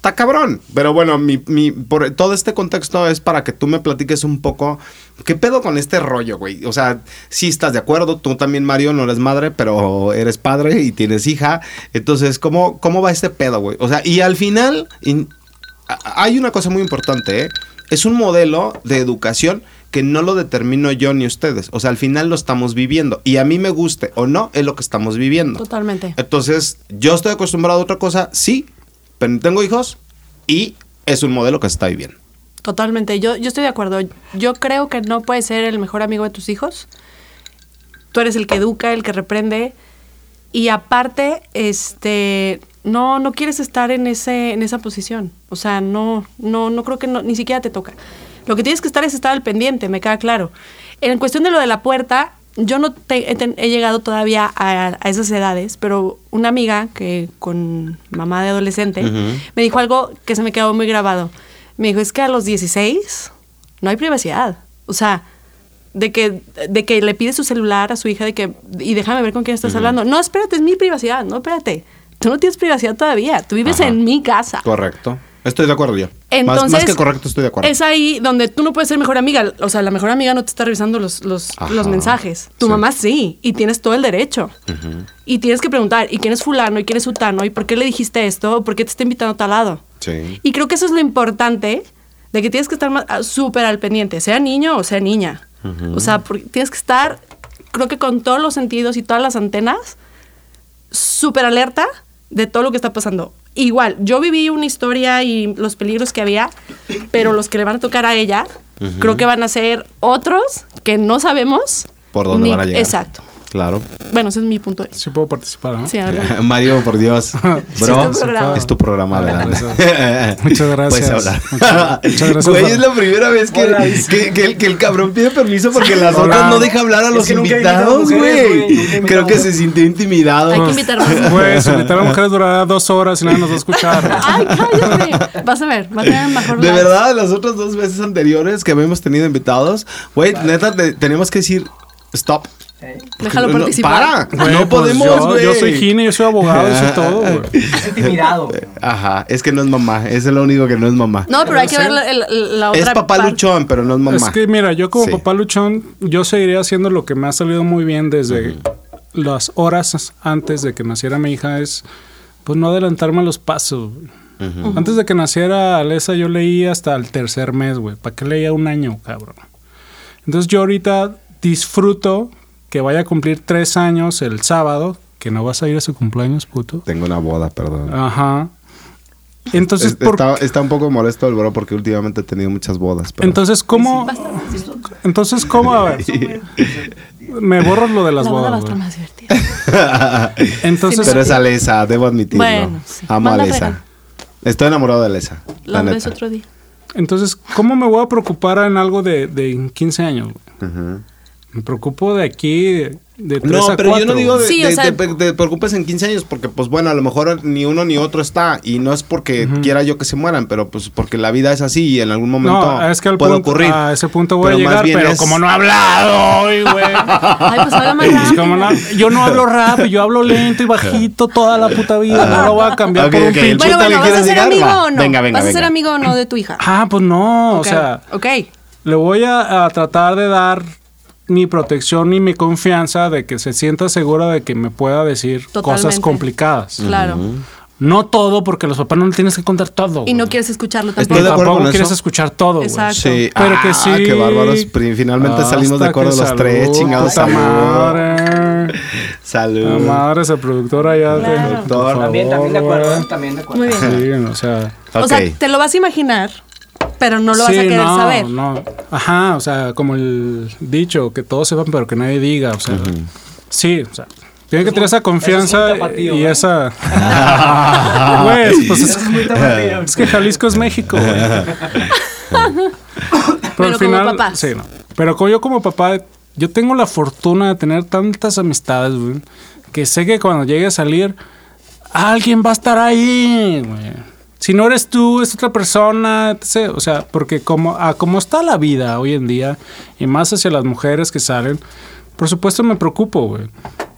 está cabrón. Pero bueno, mi, mi- por todo este contexto es para que tú me platiques un poco qué pedo con este rollo, güey. O sea, sí estás de acuerdo, tú también, Mario, no eres madre, pero eres padre y tienes hija. Entonces, ¿cómo, cómo va este pedo, güey? O sea, y al final, in- a- hay una cosa muy importante, ¿eh? Es un modelo de educación que no lo determino yo ni ustedes. O sea, al final lo estamos viviendo. Y a mí me guste o no, es lo que estamos viviendo. Totalmente. Entonces, yo estoy acostumbrado a otra cosa, sí, pero tengo hijos y es un modelo que se está viviendo. Totalmente. Yo, yo estoy de acuerdo. Yo creo que no puedes ser el mejor amigo de tus hijos. Tú eres el que educa, el que reprende. Y aparte, este, no, no quieres estar en ese, en esa posición. O sea, no, no, no creo que no- ni siquiera te toca. Lo que tienes que estar es estar al pendiente, me queda claro. En cuestión de lo de la puerta, yo no te- he, ten- he llegado todavía a, a esas edades, pero una amiga que con mamá de adolescente me dijo algo que se me quedó muy grabado. Me dijo, es que a los 16 no hay privacidad. O sea, de que, de que le pide su celular a su hija de que, y déjame ver con quién estás hablando. No, espérate, es mi privacidad. No, espérate. Tú no tienes privacidad todavía. Tú vives Ajá. en mi casa. Correcto. Estoy de acuerdo yo. Entonces, más, más que correcto, estoy de acuerdo. Es ahí donde tú no puedes ser mejor amiga. O sea, la mejor amiga no te está revisando los, los, mensajes. Tu Sí. mamá sí, y tienes todo el derecho. Y tienes que preguntar, ¿y quién es fulano? ¿Y quién es sutano? ¿Y por qué le dijiste esto? ¿O por qué te está invitando a tal lado? Sí. Y creo que eso es lo importante, de que tienes que estar ah, súper al pendiente, sea niño o sea niña. O sea, tienes que estar, creo que con todos los sentidos y todas las antenas, súper alerta de todo lo que está pasando. Igual, yo viví una historia y los peligros que había, pero los que le van a tocar a ella, creo que van a ser otros que no sabemos. Por dónde van a llegar. Exacto. Claro. Bueno, ese es mi punto de vista. Sí puedo participar, ¿no? Sí. Mario, por Dios. Bro, es tu programa. es tu programa, adelante. Muchas gracias. Puedes hablar. Muchas- gracias Güey, es la primera vez que, Hola, dice. que, que el, que el cabrón pide permiso porque las Hola. otras no deja hablar a los invitados, güey. Creo que se sintió intimidado. Hay que invitar más. Si invitar a mujeres durará dos horas y nadie nos va a escuchar. Ay, cállate. Vas a ver, va a tener mejor De verdad, las otras dos veces anteriores que habíamos tenido invitados, güey, neta, te- tenemos que decir, stop. ¿Eh? Déjalo No, participar. para, Güey, no pues podemos, yo, güey. yo soy gine, yo soy abogado, yo soy todo, güey. Es intimidado. Ajá, es que no es mamá, es lo único que no es mamá. No, pero hay que ver la, el- la otra es papá parte. luchón, pero no es mamá. Es que mira, yo como Sí. papá luchón, yo seguiría haciendo lo que me ha salido muy bien desde las horas antes de que naciera mi hija, es pues no adelantarme a los pasos. güey. Antes de que naciera Alesa, yo leía hasta el tercer mes, güey. ¿Para qué leía un año, cabrón? Entonces yo ahorita disfruto que vaya a cumplir tres años el sábado, que no vas a ir a su cumpleaños, puto. Tengo una boda, perdón. Ajá. Entonces, Es- ¿por está, está un poco molesto el bro porque últimamente he tenido muchas bodas. pero- Entonces, ¿cómo? Entonces, ¿cómo? A ver, me borro lo de las La boda va a bodas. estar güey. más divertida. Entonces, pero es Alesa, debo admitirlo. Bueno, sí. Amo a Manda regalo. Estoy enamorado de Alesa. La, La ves otro día. entonces, ¿cómo me voy a preocupar en algo de, de 15 años? Ujú. Me preocupo de aquí, de, de tres No, a pero yo no digo de, Sí, de- o sea- de- te preocupes en 15 años porque, pues bueno, a lo mejor ni uno ni otro está. Y no es porque quiera yo que se mueran, pero pues porque la vida es así y en algún momento No, es que al puede punto, ocurrir. a ese punto voy Pero a más llegar, bien pero es- como no he hablado hoy, güey. Ay, pues habla más rápido. como no- yo no hablo rápido, yo hablo lento y bajito toda la puta vida. No lo voy a cambiar Ok, por un ok, el pinche. Bueno, bueno, ¿vas a ser llegar, amigo va. o no? Venga, venga, ¿Vas a ser amigo o no de tu hija? Ah, pues no, o sea, Ok. le voy a, a tratar de dar mi protección y mi confianza de que se sienta segura de que me pueda decir cosas complicadas. Claro. No todo, porque a los papás no le tienes que contar todo. Y no quieres escucharlo Estoy tampoco. de acuerdo tampoco con quieres eso. escuchar todo, güey. Exacto. Sí, Pero ah, que sí. qué bárbaros. Finalmente salimos de acuerdo los tres, chingados. puta Salud. madre. La Salud. madre, esa productora ya. Claro. te-. También, también de acuerdo. También de acuerdo. Muy bien. Sí, o sea. O sea, te lo vas a imaginar, pero no lo vas a querer no, saber. No. Ajá, o sea, como el dicho, que todos sepan, pero que nadie diga. O sea, sí, o sea. Tiene que tener esa confianza tapatío, y ¿no? esa. Güey, pues es, Es muy tapatío. es que Jalisco es México, güey. Pero, Pero al como final. papás. Sí, no. Pero como yo, como papá, yo tengo la fortuna de tener tantas amistades, güey, que sé que cuando llegue a salir, alguien va a estar ahí, güey. Si no eres tú, es otra persona, etc. O sea, porque como, a como está la vida hoy en día, y más hacia las mujeres que salen, por supuesto me preocupo, güey.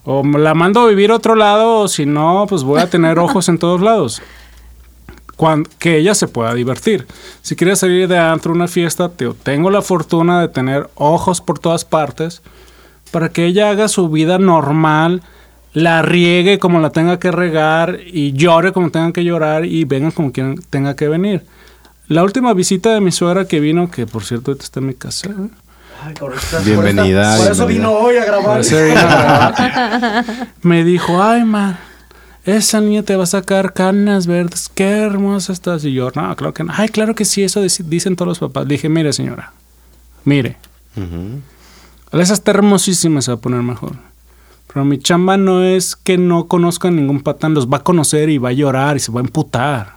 O me la mando a vivir a otro lado, o si no, pues voy a tener ojos en todos lados. Cuan- que ella se pueda divertir. Si quiere salir de antro, una fiesta, tengo la fortuna de tener ojos por todas partes para que ella haga su vida normal, la riegue como la tenga que regar y llore como tenga que llorar y venga como quien tenga que venir. La última visita de mi suegra que vino, que por cierto ahorita está en mi casa, ¿eh? Ay, por esta- Bienvenida, Por, esta- por eso vino hoy a grabar. Ese vino a grabar. me dijo, ay, ma, esa niña te va a sacar canas verdes, qué hermosa estás. Y yo, no, claro que no. Ay, claro que sí, eso dic- dicen todos los papás. Le dije, mire, señora, mire, esa está hermosísima, se va a poner mejor. Pero mi chamba no es que no conozca ningún patán, los va a conocer y va a llorar y se va a emputar.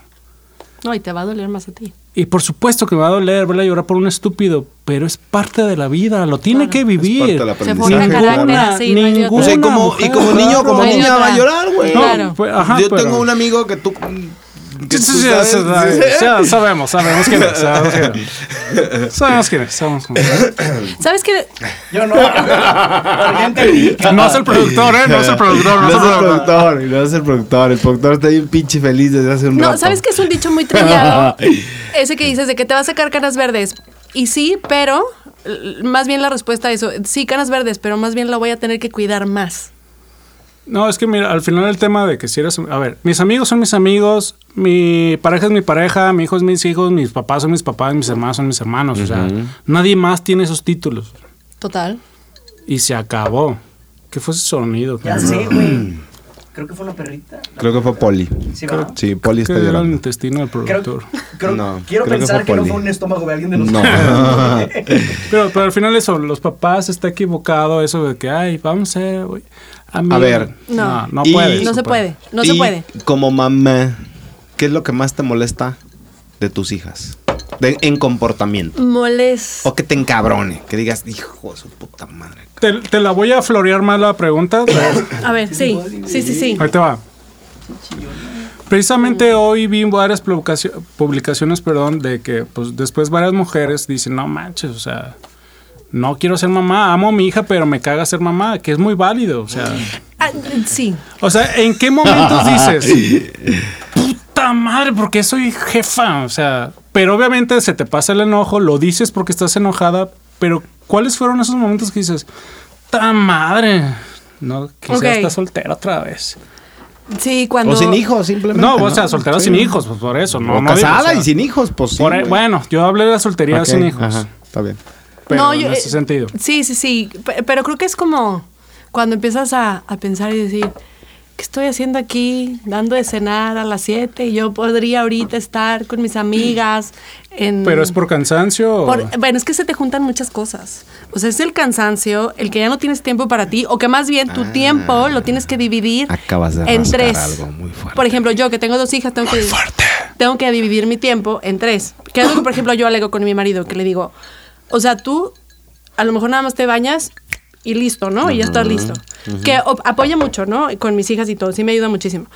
No, y te va a doler más a ti. Y por supuesto que me va a doler, verla llorar por un estúpido, pero es parte de la vida, lo tiene Claro. que vivir. Se claro. carácter así, no ninguna O sea, como, y como niño, como niña va a llorar, güey. No, Claro. pues, Yo pero- tengo un amigo que tú. Que Sí, tú sí, sí, sabes- sí, sí, sí, sabemos, sabemos quién es. Sabemos quién es. Sabemos quién es. sabemos quién es. ¿Sabes qué? Yo no. Ya. No es el productor, ¿eh? No es el productor. No es el productor. no es el productor. El productor está bien pinche feliz desde hace un No, rato. ¿sabes qué es un dicho muy trillado? Ese que dices de que te va a sacar canas verdes. Y sí, pero más bien la respuesta a eso, sí, canas verdes, pero más bien la voy a tener que cuidar más. No, es que mira, al final el tema de que si eres... A ver, mis amigos son mis amigos, mi pareja es mi pareja, mi hijo es mis hijos, mis papás son mis papás, mis hermanos son mis hermanos. O sea, nadie más tiene esos títulos. Total. Y se acabó. ¿Qué fue ese sonido? Ya sé, güey. Creo que fue una perrita. Creo que fue Poli. Sí, ¿verdad? Sí, Poli Que está era el intestino del Creo, productor. creo- No, quiero creo que pensar que, no fue un estómago de alguien de No. nosotros. Pero, pero al final eso, los papás está equivocado eso de que, ay, vamos a ser, güey, amigos". A ver. No, no Y- puede. No se puede, no se puede. Como mamá, ¿qué es lo que más te molesta de tus hijas? De- en comportamiento. Moles. O que te encabrone, que digas, hijo de su puta madre. Te, te la voy a florear más la pregunta. A ver, sí, sí, sí, sí. Ahí te va. Precisamente hoy vi varias publicaci- publicaciones, perdón, de que pues después varias mujeres dicen, no manches, o sea, no quiero ser mamá, amo a mi hija, pero me caga ser mamá, que es muy válido, o sea, Ah, sí. o sea, ¿en qué momentos dices, puta madre, porque soy jefa? O sea, pero obviamente se te pasa el enojo, lo dices porque estás enojada, pero ¿cuáles fueron esos momentos que dices, ta madre? No, quizás Ok. estás soltera otra vez. Sí, cuando. O sin hijos, simplemente. No, o sea, soltera sin hijos, pues por eso. No, o no digo, casada o sea, y sin hijos, pues sí. por güey. bueno, yo hablé de la soltería sin hijos. Ajá, está bien. Pero No, en yo- ese eh, sentido. Sí, sí, sí. Pe- Pero creo que es como cuando empiezas a, a pensar y decir, ¿qué estoy haciendo aquí dando de cenar a las 7? Y yo podría ahorita estar con mis amigas. En, Pero es por cansancio. por- bueno, es que se te juntan muchas cosas. O sea, es el cansancio, el que ya no tienes tiempo para ti, o que más bien tu tiempo lo tienes que dividir Ah. Acabas de en tres. algo muy fuerte. Por ejemplo, yo que tengo dos hijas, tengo que, tengo que dividir mi tiempo en tres. Que es lo que, por ejemplo, yo alego con mi marido, que le digo, o sea, tú a lo mejor nada más te bañas y listo, ¿no? Y ya estás listo. Que o- apoya mucho, ¿no? Con mis hijas y todo, sí me ayuda muchísimo.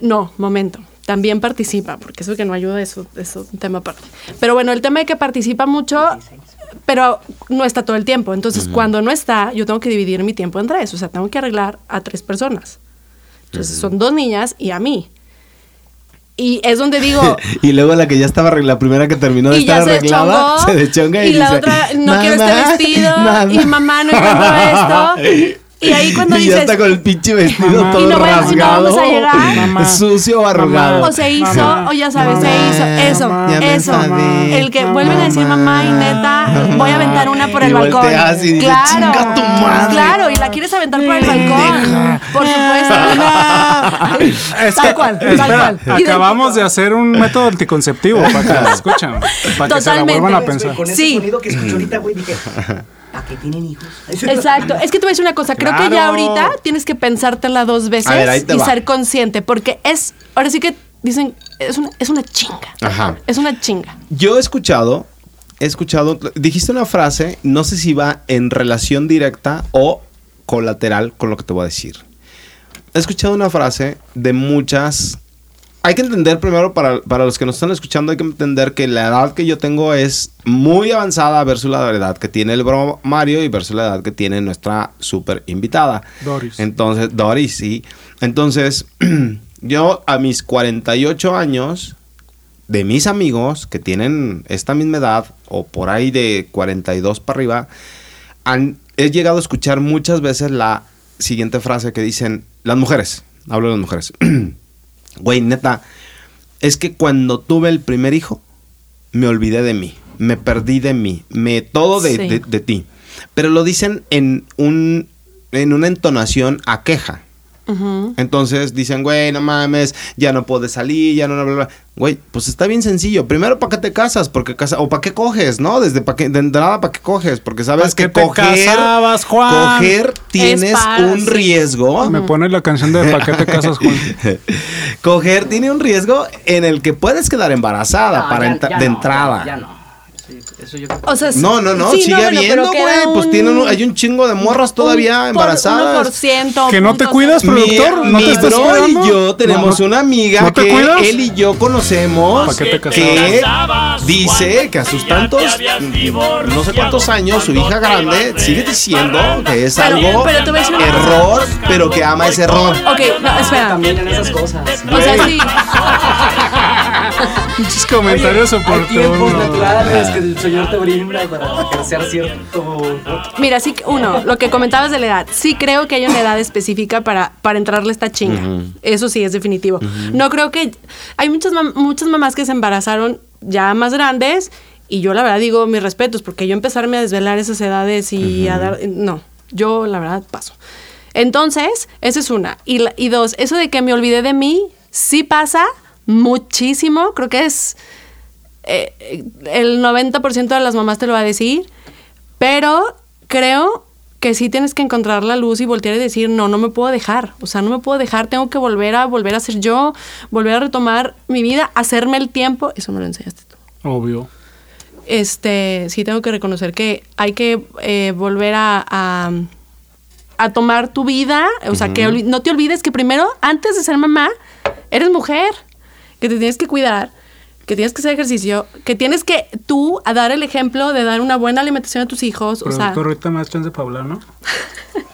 No, momento. También participa, porque eso que no ayuda, eso, eso es un tema aparte. Pero bueno, el tema de que participa mucho, pero no está todo el tiempo. Entonces, cuando no está, yo tengo que dividir mi tiempo en tres. O sea, tengo que arreglar a tres personas. Entonces, son dos niñas y a mí. Y es donde digo, y luego la que ya estaba arreglada, la primera que terminó de estar arreglada, se deschonga y, y la dice, otra no quiero este "Mamá, vestido mamá". y mamá no encuentro esto y ahí cuando y ya dices está con el pinche vestido Mamá. todo Y no rasgado, vamos a llegar. Mamá. sucio o arrugado. Mamá. o se hizo Mamá, o ya sabes mamá, se hizo eso eso el que vuelven a decir mamá y neta voy a aventar una por Y el balcón y dices, claro "Chinga tu madre". claro y la quieres aventar por el balcón por supuesto Es Tal cual, tal cual. acabamos de hacer un método anticonceptivo para que lo escuchen. Para que se la Totalmente. vuelvan a pensar. Con ese Sí. sonido que escuché ahorita, güey, dije, ¿para qué tienen hijos? Exacto. Es que te voy a decir una cosa. Creo que ya ahorita tienes que pensártela dos veces ver, y va. ser consciente. Porque es. Ahora sí que dicen. Es una, es una chinga. Ajá. Es una chinga. Yo he escuchado, he escuchado, dijiste una frase, no sé si va en relación directa o colateral con lo que te voy a decir. He escuchado una frase de muchas... Hay que entender primero, para, para los que nos están escuchando, hay que entender que la edad que yo tengo es muy avanzada versus la edad que tiene el bro Mario y versus la edad que tiene nuestra super invitada. Doris. Entonces, Doris, sí. Entonces, yo a mis 48 años, de mis amigos que tienen esta misma edad o por ahí de 42 para arriba, han, he llegado a escuchar muchas veces la siguiente frase que dicen las mujeres, hablo de las mujeres. Güey, neta, es que cuando tuve el primer hijo, me olvidé de mí, me perdí de mí, me todo de, Sí. de- de ti. Pero lo dicen en un en una entonación a queja. Entonces dicen, güey, no mames, ya no puedes salir, ya no, bla, bla, bla. Güey, pues está bien sencillo. Primero, ¿para qué te casas? Porque casa o ¿para qué coges, no? Desde pa' qué- de entrada, ¿para qué coges? Porque sabes ¿Pa' qué que te coger, casabas, Juan? coger tienes un riesgo. Me pone la canción de ¿Para qué te casas, Juan? coger tiene un riesgo en el que puedes quedar embarazada No, para ya- entra- ya de no, entrada. Ya no. Eso yo creo que- O sea, No, no, no, sí, sigue pero habiendo, güey. Pues un- tienen un- hay un chingo de morras todavía un por- embarazadas. 1%, Que no te cuidas. Mi, productor, ¿no te mi estás bro cuidando? y yo tenemos No, una amiga ¿no te que cuidas? él y yo conocemos ¿Pa' qué te que casabas? dice que a sus tantos, no sé cuántos años, su hija grande sigue diciendo que es Pero- algo pero te error, pero que ama ese error. Ok, no, espera. También en esas cosas. O sea, sí. Muchos comentarios Hay tiempos oportunos. naturales que el Señor te brinda para crecer cierto... Mira, sí, que- uno, lo que comentabas de la edad, sí creo que hay una edad específica para, para entrarle esta chinga. Eso sí, es definitivo. No creo que... Hay muchas, mam- muchas mamás que se embarazaron ya más grandes y yo la verdad digo mis respetos porque yo empezarme a desvelar esas edades y a dar... No, yo la verdad paso. Entonces, esa es una. Y, la- y dos, eso de que me olvidé de mí, sí pasa muchísimo. Creo que es eh, el 90% de las mamás te lo va a decir. Pero creo que sí tienes que encontrar la luz y voltear y decir, no, no me puedo dejar. O sea, no me puedo dejar, tengo que volver a volver a ser yo, volver a retomar mi vida, hacerme el tiempo. Eso me lo enseñaste tú Obvio. este, sí tengo que reconocer que hay que eh, volver a, a, a tomar tu vida, o sea, que no te olvides que primero, antes de ser mamá, eres mujer, que te tienes que cuidar, que tienes que hacer ejercicio, que tienes que tú a dar el ejemplo de dar una buena alimentación a tus hijos, o sea, ahorita más chance para hablar, ¿no?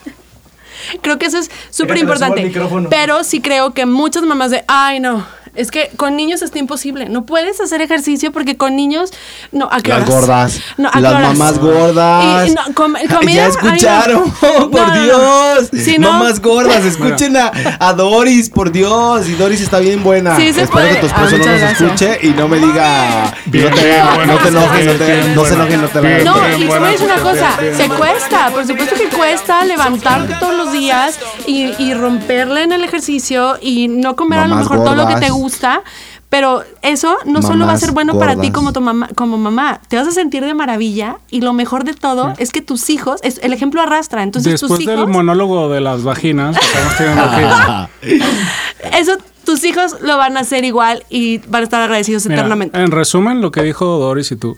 creo que eso es súper importante. Pero sí creo que muchas mamás de, ay, no, es que con niños está imposible. No puedes hacer ejercicio porque con niños, no, ¿a qué Las horas? gordas. No, ¿a qué las horas? mamás gordas. Y- y no, com- comida, ya ay, escucharon, no. por No, no, no. Dios. No. Mamás gordas, escuchen a, a Doris, por Dios. Y Doris está bien buena. Sí, se Espero puede. que tu Ah, esposo no muchas nos gracias. escuche y no me diga. Bien, no te, bien, no te enojes, no, te, no se enojen, no te. No, y te voy a decir una cosa, se cuesta, por supuesto que cuesta levantarte todos los días y, y romperle en el ejercicio y no comer a lo mejor todo lo que te gordas. Gusta, pero eso no solo va a ser bueno para ti como, tu mamá, como mamá, te vas a sentir de maravilla y lo mejor de todo es que tus hijos, es, el ejemplo arrastra, entonces Después tus del hijos, monólogo de las vaginas que eso tus hijos lo van a hacer igual y van a estar agradecidos Mira, eternamente. en resumen, lo que dijo Doris y tú,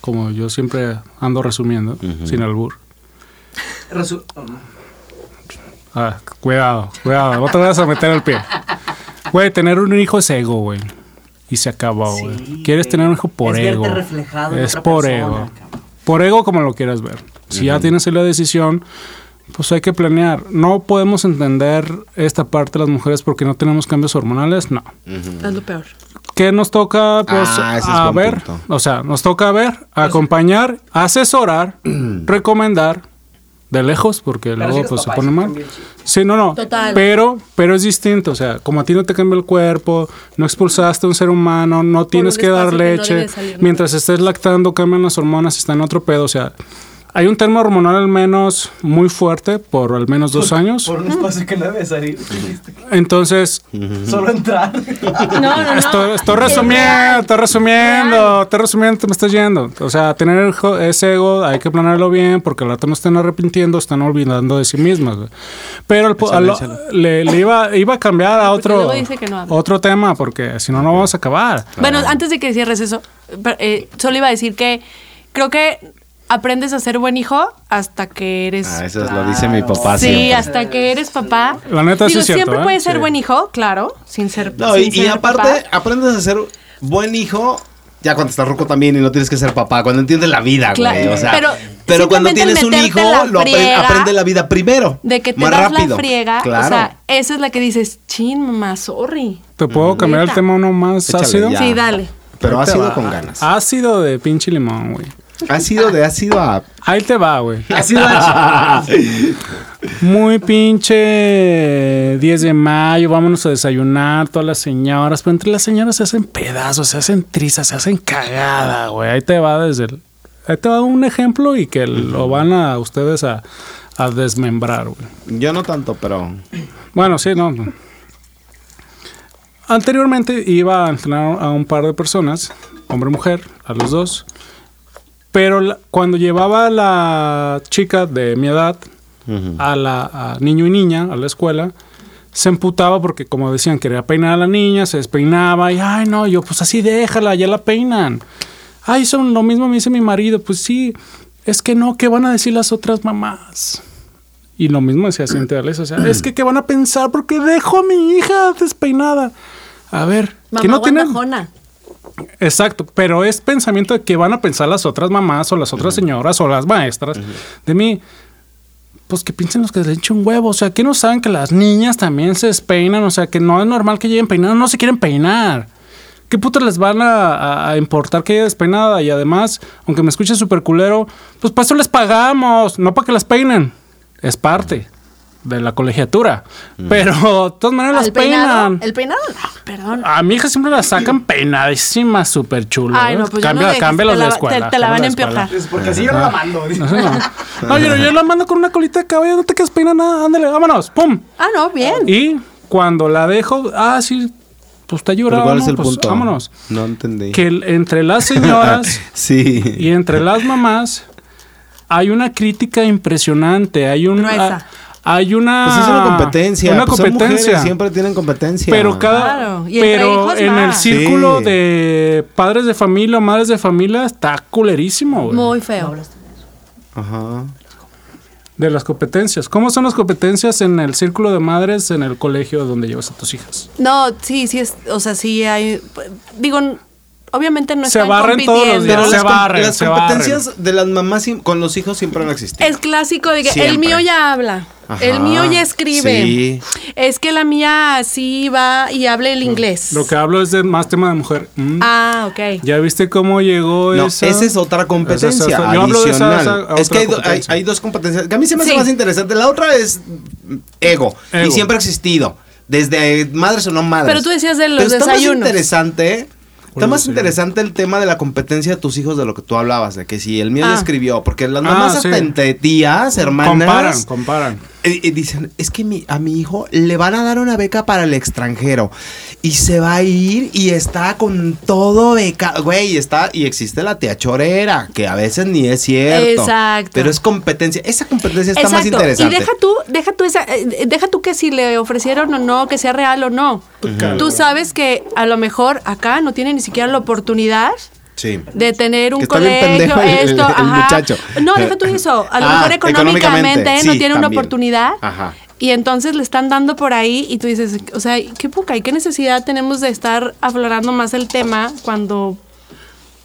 como yo siempre ando resumiendo, sin albur. Resu-. Ah, cuidado, cuidado, no te vayas a meter el pie. Güey, tener un hijo es ego, güey. Y se acabó, güey. Sí, Quieres tener un hijo por Es verte ego. reflejado en es otra por persona, ego. cabrón. Por ego como lo quieras ver. Si ya tienes ahí la decisión, pues hay que planear. No podemos entender esta parte de las mujeres porque no tenemos cambios hormonales, no. Es lo peor. ¿Qué nos toca? Pues Ah, es a ver, punto. o sea, nos toca ver, acompañar, asesorar, recomendar de lejos, porque Pero luego pues se pone mal. Sí, no, no. Total. Pero, pero es distinto, o sea, como a ti no te cambia el cuerpo, no expulsaste a un ser humano, no tienes que dar espacio que no leche, salir mientras estés lactando cambian las hormonas, está en otro pedo, o sea, hay un tema hormonal al menos muy fuerte por al menos dos años. Por un espacio que no debe salir. Entonces, Solo entrar. No, no, no. Estoy, estoy resumiendo, estoy resumiendo, estoy resumiendo, te me estás yendo. O sea, tener el ese ego hay que planearlo bien porque al rato no están arrepintiendo, están olvidando de sí mismas. Pero lo- le, le iba, iba a cambiar a otro, no otro tema porque si no, no vamos a acabar. Bueno, antes de que cierres eso, eh, solo iba a decir que creo que aprendes a ser buen hijo hasta que eres... Ah, eso lo dice mi papá sí, siempre. hasta que eres papá. La neta sí Digo, es cierto, siempre ¿eh? puedes ser Sí. buen hijo, claro, sin ser No, y, sin y ser aparte, papá. aprendes a ser buen hijo ya cuando estás ruco también y no tienes que ser papá, cuando entiendes la vida, Claro, güey. O sea, pero pero, cuando tienes un hijo, lo apre- friega aprende la vida primero. De que te más das rápido. la friega, Claro. o sea, esa es la que dices, chin, mamá, sorry. ¿Te puedo cambiar el tema uno más Échale, ácido? ya. Sí, dale. pero sido va. con ganas. Ácido de pinche limón, güey. Ha sido de ácido a. Ahí te va, güey. Así va. Muy pinche 10 de mayo, vámonos a desayunar todas las señoras, pero entre las señoras se hacen pedazos, se hacen trizas, se hacen cagada, güey. Ahí te va desde el, ahí te va un ejemplo y que lo van a ustedes a, a desmembrar, güey. Yo no tanto, pero. Bueno, sí, no. Anteriormente iba a entrenar a un par de personas, hombre y mujer, a los dos. Pero la- cuando llevaba a la chica de mi edad, a la a niño y niña, a la escuela, se emputaba porque, como decían, quería peinar a la niña, se despeinaba y, ay, no, yo, pues así déjala, ya la peinan. Ay, son lo mismo me dice mi marido, pues sí, es que no, ¿qué van a decir las otras mamás? Y lo mismo decía Cintia o sea, es que ¿qué van a pensar? Porque dejo a mi hija despeinada. A ver, Mamá que no tienen... Exacto, pero es pensamiento de que van a pensar las otras mamás o las otras señoras o las maestras de mí. Pues que piensen los que les echen un huevo. O sea, que no saben que las niñas también se despeinan. O sea, que no es normal que lleguen peinadas. No se quieren peinar. ¿Qué putas les van a importar que haya despeinada? Y además, aunque me escuche súper culero, pues para eso les pagamos, no para que las peinen. Es parte. De la colegiatura. Pero de todas maneras las ¿Al peinado? peinan. ¿El peinado? No, perdón. A mi hija siempre la sacan peinadísimas, súper chulas. Ay, no, pues Cambia, te de la- escuela. te- te la van a empiojar. Es porque así yo no la mando. No, no. No, yo, yo la mando con una colita de caballo, no te quedes peinada, ándale, vámonos, pum. Ah, no, bien. Y cuando la dejo, ah, sí, pues está ¿Pero llorando. cuál es el pues, punto? Vámonos. No entendí. Que el- entre las señoras sí. y entre las mamás hay una crítica impresionante, hay un Gruesa. Hay una Pues es una competencia. una pues son competencia. mujeres, siempre tienen competencia. Pero cada Claro, y pero en el círculo Sí. de padres de familia o madres de familia está culerísimo, güey. Muy feo. Ajá. De las competencias. ¿Cómo son las competencias en el círculo de madres en el colegio donde llevas a tus hijas? No, sí, sí es, o sea, sí hay, digo, obviamente no Se están barren todos los compitiendo. días. Pero Se las, com- barren, las se competencias de las mamás con los hijos siempre han existido. Es clásico de que el mío ya habla, Ajá, el mío ya escribe. sí. Es que la mía sí va y habla el inglés. Lo que hablo es de más tema de mujer. Mm. Ah, ok. ¿Ya viste cómo llegó No, esa? esa es otra competencia Esa es yo hablo de esa- es que hay, otra do- hay- competencia. hay dos competencias. Que a mí se me hace Sí. más interesante. La otra es ego, Ego. Y siempre ha existido. Desde madres o no madres. Pero tú decías de los Pero está desayunos. más interesante. Está más interesante el tema de la competencia de tus hijos de lo que tú hablabas, de que si el mío ya Ah. escribió, porque las Ah, mamás sí. hasta entre tías, hermanas, Comparan, comparan. eh, eh, dicen, es que mi- a mi hijo le van a dar una beca para el extranjero y se va a ir y está con todo beca, güey, está y existe la tía chorera, que a veces ni es cierto. Exacto. Pero es competencia, esa competencia está más interesante. Y deja tú, deja tú esa, eh, deja tú que si le ofrecieron o no, que sea real o no. Tú sabes que a lo mejor acá no tiene ni siquiera la oportunidad Sí. de tener un Que colegio, pendejo el- el- esto, el ajá. muchacho. No, deja tú eso. A lo Ah, mejor económicamente, económicamente, no sí, tiene una también. oportunidad. Ajá. Y entonces le están dando por ahí y tú dices, o sea, qué poca y qué necesidad tenemos de estar aflorando más el tema cuando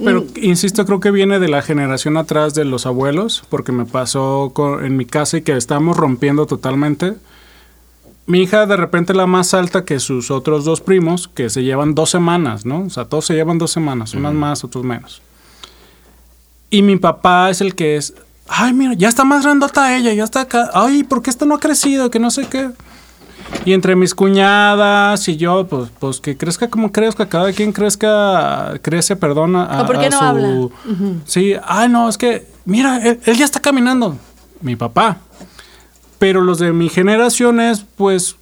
Pero Mm. insisto, creo que viene de la generación atrás de los abuelos, porque me pasó con- en mi casa y que estamos rompiendo totalmente. Mi hija de repente la más alta que sus otros dos primos, que se llevan dos semanas, ¿no? O sea, todos se llevan dos semanas, unas más, otros menos. Y mi papá es el que es, ay, mira, ya está más grandota ella, ya está acá, ay, ¿por qué esta no ha crecido? Que no sé qué. Y entre mis cuñadas y yo, pues, pues que crezca como crezca, cada quien crezca, crece, perdona. A, ¿O por qué a no su- habla? Sí, ay, no, es que, mira, él, él ya está caminando, mi papá. Pero los de mi generación es, pues,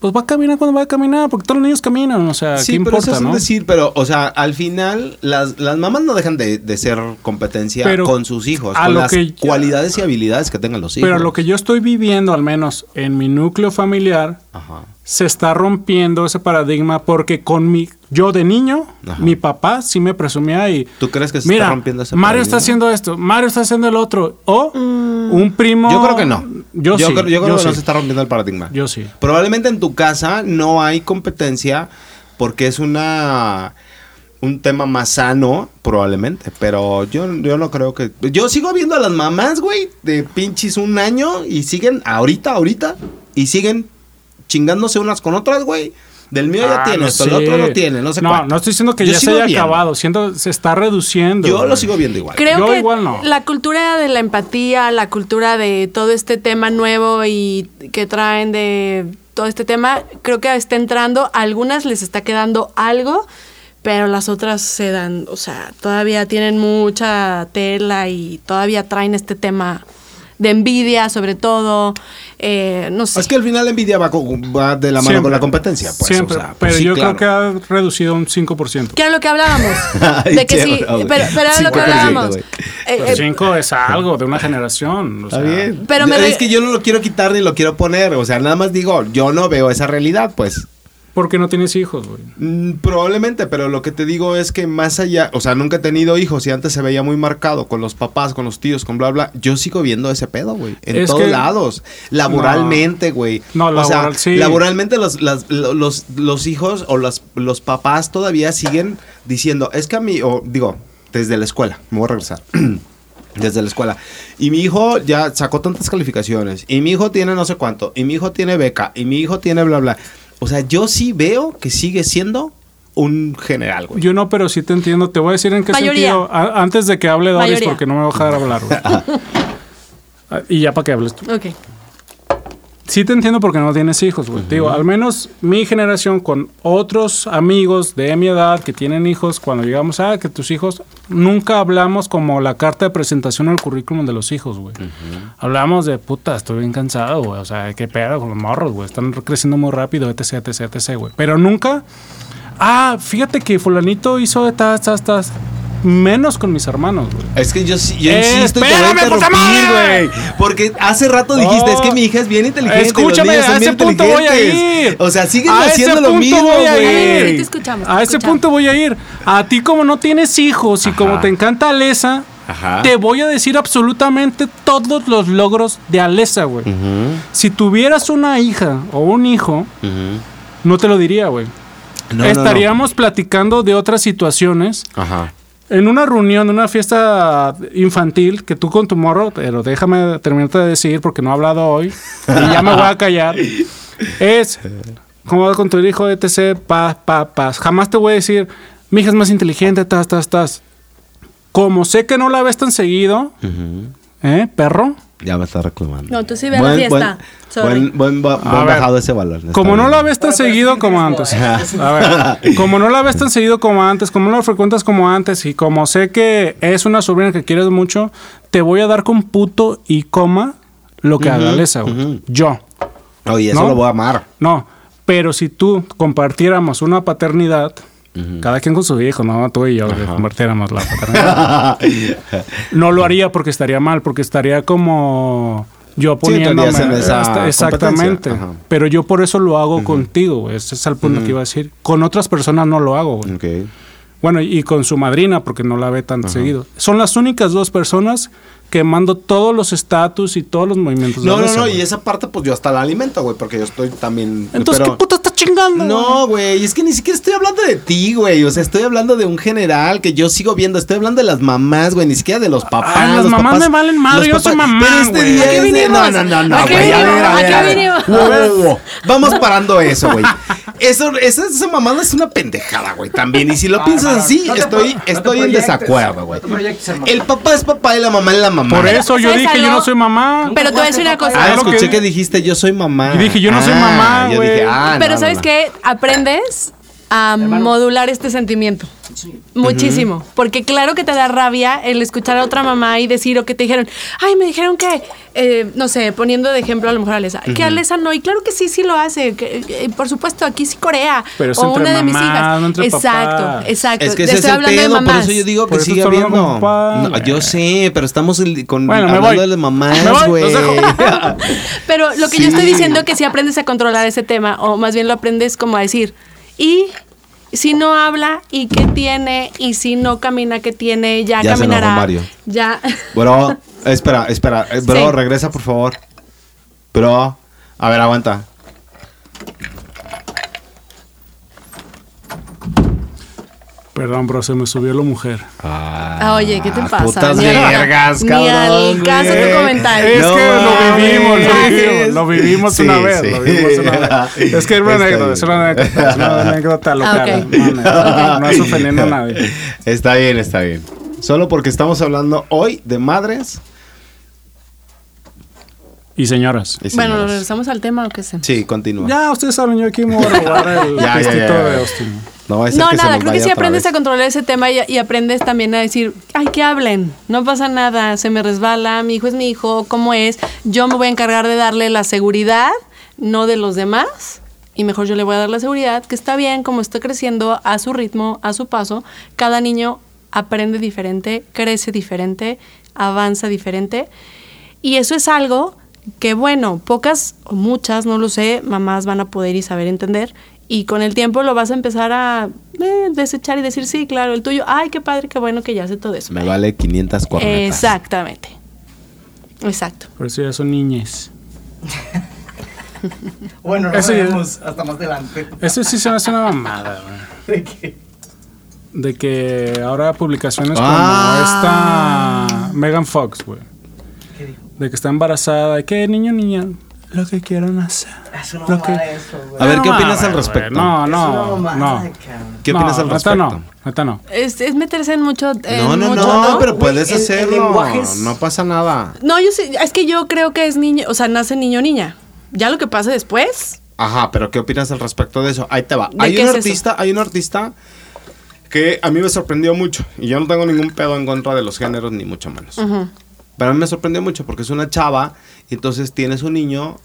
pues va a caminar cuando va a caminar, porque todos los niños caminan, o sea, Sí, ¿qué pero importa, eso es no? decir, pero, o sea, al final, las, las mamás no dejan de, de ser competencia Pero con sus hijos, a con lo las que- cualidades y habilidades que tengan los hijos. Pero lo que yo estoy viviendo, al menos en mi núcleo familiar, Ajá. se está rompiendo ese paradigma porque con mi yo de niño, Ajá. mi papá sí me presumía y ¿Tú crees que se mira, está rompiendo ese Mario paradigma? está haciendo esto, Mario está haciendo el otro o un primo Yo creo que no. Yo, sí, creo, yo creo que sí. no se está rompiendo el paradigma. Yo sí. Probablemente en tu casa no hay competencia porque es una un tema más sano, probablemente. Pero yo, yo no creo que. Yo sigo viendo a las mamás, güey, de pinches un año y siguen ahorita, ahorita, y siguen chingándose unas con otras, güey. Del mío ya Ah, tiene no esto, el sé. otro no tiene, no sé No, cuánto. no estoy diciendo que Yo ya se haya viendo. acabado, siendo se está reduciendo. Yo lo sigo viendo igual. Creo Yo que igual no. la cultura de la empatía, la cultura de todo este tema nuevo y que traen de todo este tema, creo que está entrando. A algunas les está quedando algo, pero las otras se dan, o sea, todavía tienen mucha tela y todavía traen este tema de envidia, sobre todo. eh, no sé. Es que al final la envidia va, con- va de la mano Siempre. con la competencia, pues. Siempre, o sea, pues pero sí, yo claro. creo que ha reducido un 5%. que era lo que hablábamos. De que sí, pero, pero era lo que 5%, hablábamos. güey. Eh, Pues eh, 5 es algo de una generación. o Está sea, bien. Pero me es que yo no lo quiero quitar ni lo quiero poner. O sea, nada más digo, yo no veo esa realidad, pues. Porque no tienes hijos, güey. Mm, probablemente, pero lo que te digo es que más allá, o sea, nunca he tenido hijos y antes se veía muy marcado con los papás, con los tíos, con bla, bla. Yo sigo viendo ese pedo, güey. En Es todos que- lados. Laboralmente, güey. No, o sea, laboral, sí. laboralmente los, las- los, los hijos o las- los papás todavía siguen diciendo, es que a mí, o digo, desde la escuela, me voy a regresar. Desde la escuela. Y mi hijo ya sacó tantas calificaciones. Y mi hijo tiene no sé cuánto. Y mi hijo tiene beca. Y mi hijo tiene bla, bla. O sea, yo sí veo que sigue siendo un general, güey. Yo no, pero sí te entiendo. Te voy a decir en qué Mayoría. sentido. A- antes de que hable Doris, Mayoría. porque no me va a dejar hablar, güey. Ah, y ya para que hables tú. ok. sí te entiendo porque no tienes hijos, güey. Te Digo, al menos mi generación con otros amigos de mi edad que tienen hijos, cuando llegamos a que tus hijos, nunca hablamos como la carta de presentación al currículum de los hijos, güey. Hablamos de, puta, estoy bien cansado, güey. O sea, qué pedo con los morros, güey. Están creciendo muy rápido, etc, etc, etc, güey. Pero nunca, ah, fíjate que fulanito hizo de tas, tas, tas. Menos con mis hermanos, güey. Es que yo, sí- yo Eh, insisto y te voy a interrumpir, güey. Porque hace rato dijiste, Oh. es que mi hija es bien inteligente. Escúchame, los niños son a bien ese punto voy a inteligentes". ir. O sea, siguen A haciendo lo mismo, a güey. Sí, te escuchamos, te A ese punto voy a ir. A ti como no tienes hijos y Ajá. como te encanta Alesa, Ajá. te voy a decir absolutamente todos los logros de Alesa, güey. Si tuvieras una hija o un hijo, no te lo diría, güey. No, no, no. Estaríamos platicando de otras situaciones. Ajá. En una reunión, en una fiesta infantil, que tú con tu morro, pero déjame terminarte de decir porque no he hablado hoy, y ya me voy a callar, es, ¿cómo va con tu hijo, etc., paz, paz, paz. Jamás te voy a decir, mi hija es más inteligente, tas, tas, tas. Como sé que no la ves tan seguido. ¿eh, perro? Ya me está reclamando. No, tú sí ve a la fiesta. Buen, bajado ese valor. Está Como no la ves tan seguido como antes. A ver, como no la ves tan seguido como antes, como no la frecuentas como antes y como sé que es una sobrina que quieres mucho, te voy a dar con puto y coma lo que haga güey. ujú. Yo. Oye, eso ¿No? lo voy a amar. No, pero si tú compartiéramos una paternidad, cada quien con su hijo, no tú y yo, compartiéramos la paternidad, no lo haría porque estaría mal, porque estaría como yo Sí, poniéndome en esa exactamente. Ajá. Pero yo por eso lo hago contigo, güey. Ese es el punto que iba a decir. Con otras personas no lo hago, güey. Ok. Bueno, y con su madrina, porque no la ve tan seguido. Son las únicas dos personas que mando todos los estatus y todos los movimientos. de No, no, no, güey. y esa parte pues yo hasta la alimento, güey, porque yo estoy también... Entonces, pero- ¿qué puta estás chingando? No, güey, es que ni siquiera estoy hablando de ti, güey. O sea, estoy hablando de un general que yo sigo viendo. Estoy hablando de las mamás, güey, ni siquiera de los papás. Ah, las los mamás papás- me valen madre, yo soy mamá, Pero este. No, no, no, no, ¿A qué güey. A ver, a ¿A ver, a ver. Wow. Vamos parando eso, güey. Eso, esa, esa mamada es una pendejada, güey, también. Y si lo piensas así, No estoy, estoy en desacuerdo, güey. El papá es papá y la mamá es la mamá. Por eso yo ¿sabes dije, yo no soy mamá. Pero te voy a decir una cosa. Ah, escuché que- dijiste yo soy mamá. Y dije, yo no soy Ah, mamá, yo güey. dije, ah, Pero no, ¿sabes qué? Aprendes a modular este sentimiento. Muchísimo. Porque claro que te da rabia el escuchar a otra mamá y decir o que te dijeron, ay, me dijeron que, eh, no sé, poniendo de ejemplo a lo mejor a Alesa, que Alesa no, y claro que sí, sí lo hace. que, eh, por supuesto, aquí sí Corea. Pero es o entre una de mis hijas. no entre exacto, exacto. Es que es estoy el hablando de pedo, por mamás. eso yo digo que Por sigue habiendo. No, yo sé, pero estamos el- con, Bueno, me hablando voy. de mamás, güey. Pero lo que Sí. yo estoy diciendo es que si aprendes a controlar ese tema, o más bien lo aprendes como a decir, y si no habla, ¿y qué tiene? Y si no camina, ¿qué tiene? Ya, Ya se enojó caminará. Mario. Ya. Bro, espera, espera. eh, Bro, Sí. regresa, por favor. Bro, a ver, aguanta. Perdón, bro, se me subió la mujer. Ah, oye, ¿qué te pasa? Putas Ni al- vergas, ni cabrón. al caso güey. tu comentario. Es No que lo vivimos, lo vivimos, lo vivimos Sí, una vez, sí. lo vivimos una vez. Es que es una anécdota, es una anécdota, es una anécdota local. No, no, no es ofendiendo a nadie. Está bien, está bien. Solo porque estamos hablando hoy de madres Y señoras. y Bueno, señoras. regresamos al tema o qué sé. Sí, continúa. Ya, ustedes saben, yo aquí me voy a robar el Ya, ya, ya. de Austin. No, va a ser No, que se nada, nos creo que sí aprendes vez. a controlar ese tema y, y aprendes también a decir, ay, que hablen, no pasa nada, se me resbala, mi hijo es mi hijo, ¿cómo es? Yo me voy a encargar de darle la seguridad, no de los demás, y mejor yo le voy a dar la seguridad, que está bien, como está creciendo a su ritmo, a su paso, cada niño aprende diferente, crece diferente, avanza diferente, y eso es algo que, bueno, pocas o muchas, no lo sé, mamás van a poder y saber entender. Y con el tiempo lo vas a empezar a eh, desechar y decir, sí, claro, el tuyo, ay, qué padre, qué bueno que ya hace todo eso. Me vale 500 cornetas. Exactamente. Exacto. Pero eso ya son niñes. Bueno, no Eso ya- veremos hasta más adelante. Eso sí se me hace una mamada, güey. ¿De qué? De que ahora publicaciones Ah. como esta Megan Fox, güey. ¿Qué dijo? De que está embarazada. ¿Y qué niño, niña? Lo que quieran hacer. Eso no Lo que- vale eso, güey. A ver, ¿qué opinas al respecto? No, no, no. ¿Qué opinas No, al respecto? no, neta no. Es, es meterse en mucho. en No, no, mucho, no, pero Güey, puedes el- el hacerlo. lenguaje es- No pasa nada. No, yo sí, es que yo creo que es niño, o sea, nace niño o niña. Ya lo que pase después, Ajá, pero ¿qué opinas al respecto de eso? Ahí te va. ¿De Hay qué un es eso? artista, hay un artista que a mí me sorprendió mucho. Y yo no tengo ningún pedo en contra de los géneros, ni mucho menos. Pero a mí me sorprendió mucho porque es una chava y entonces tiene su niño,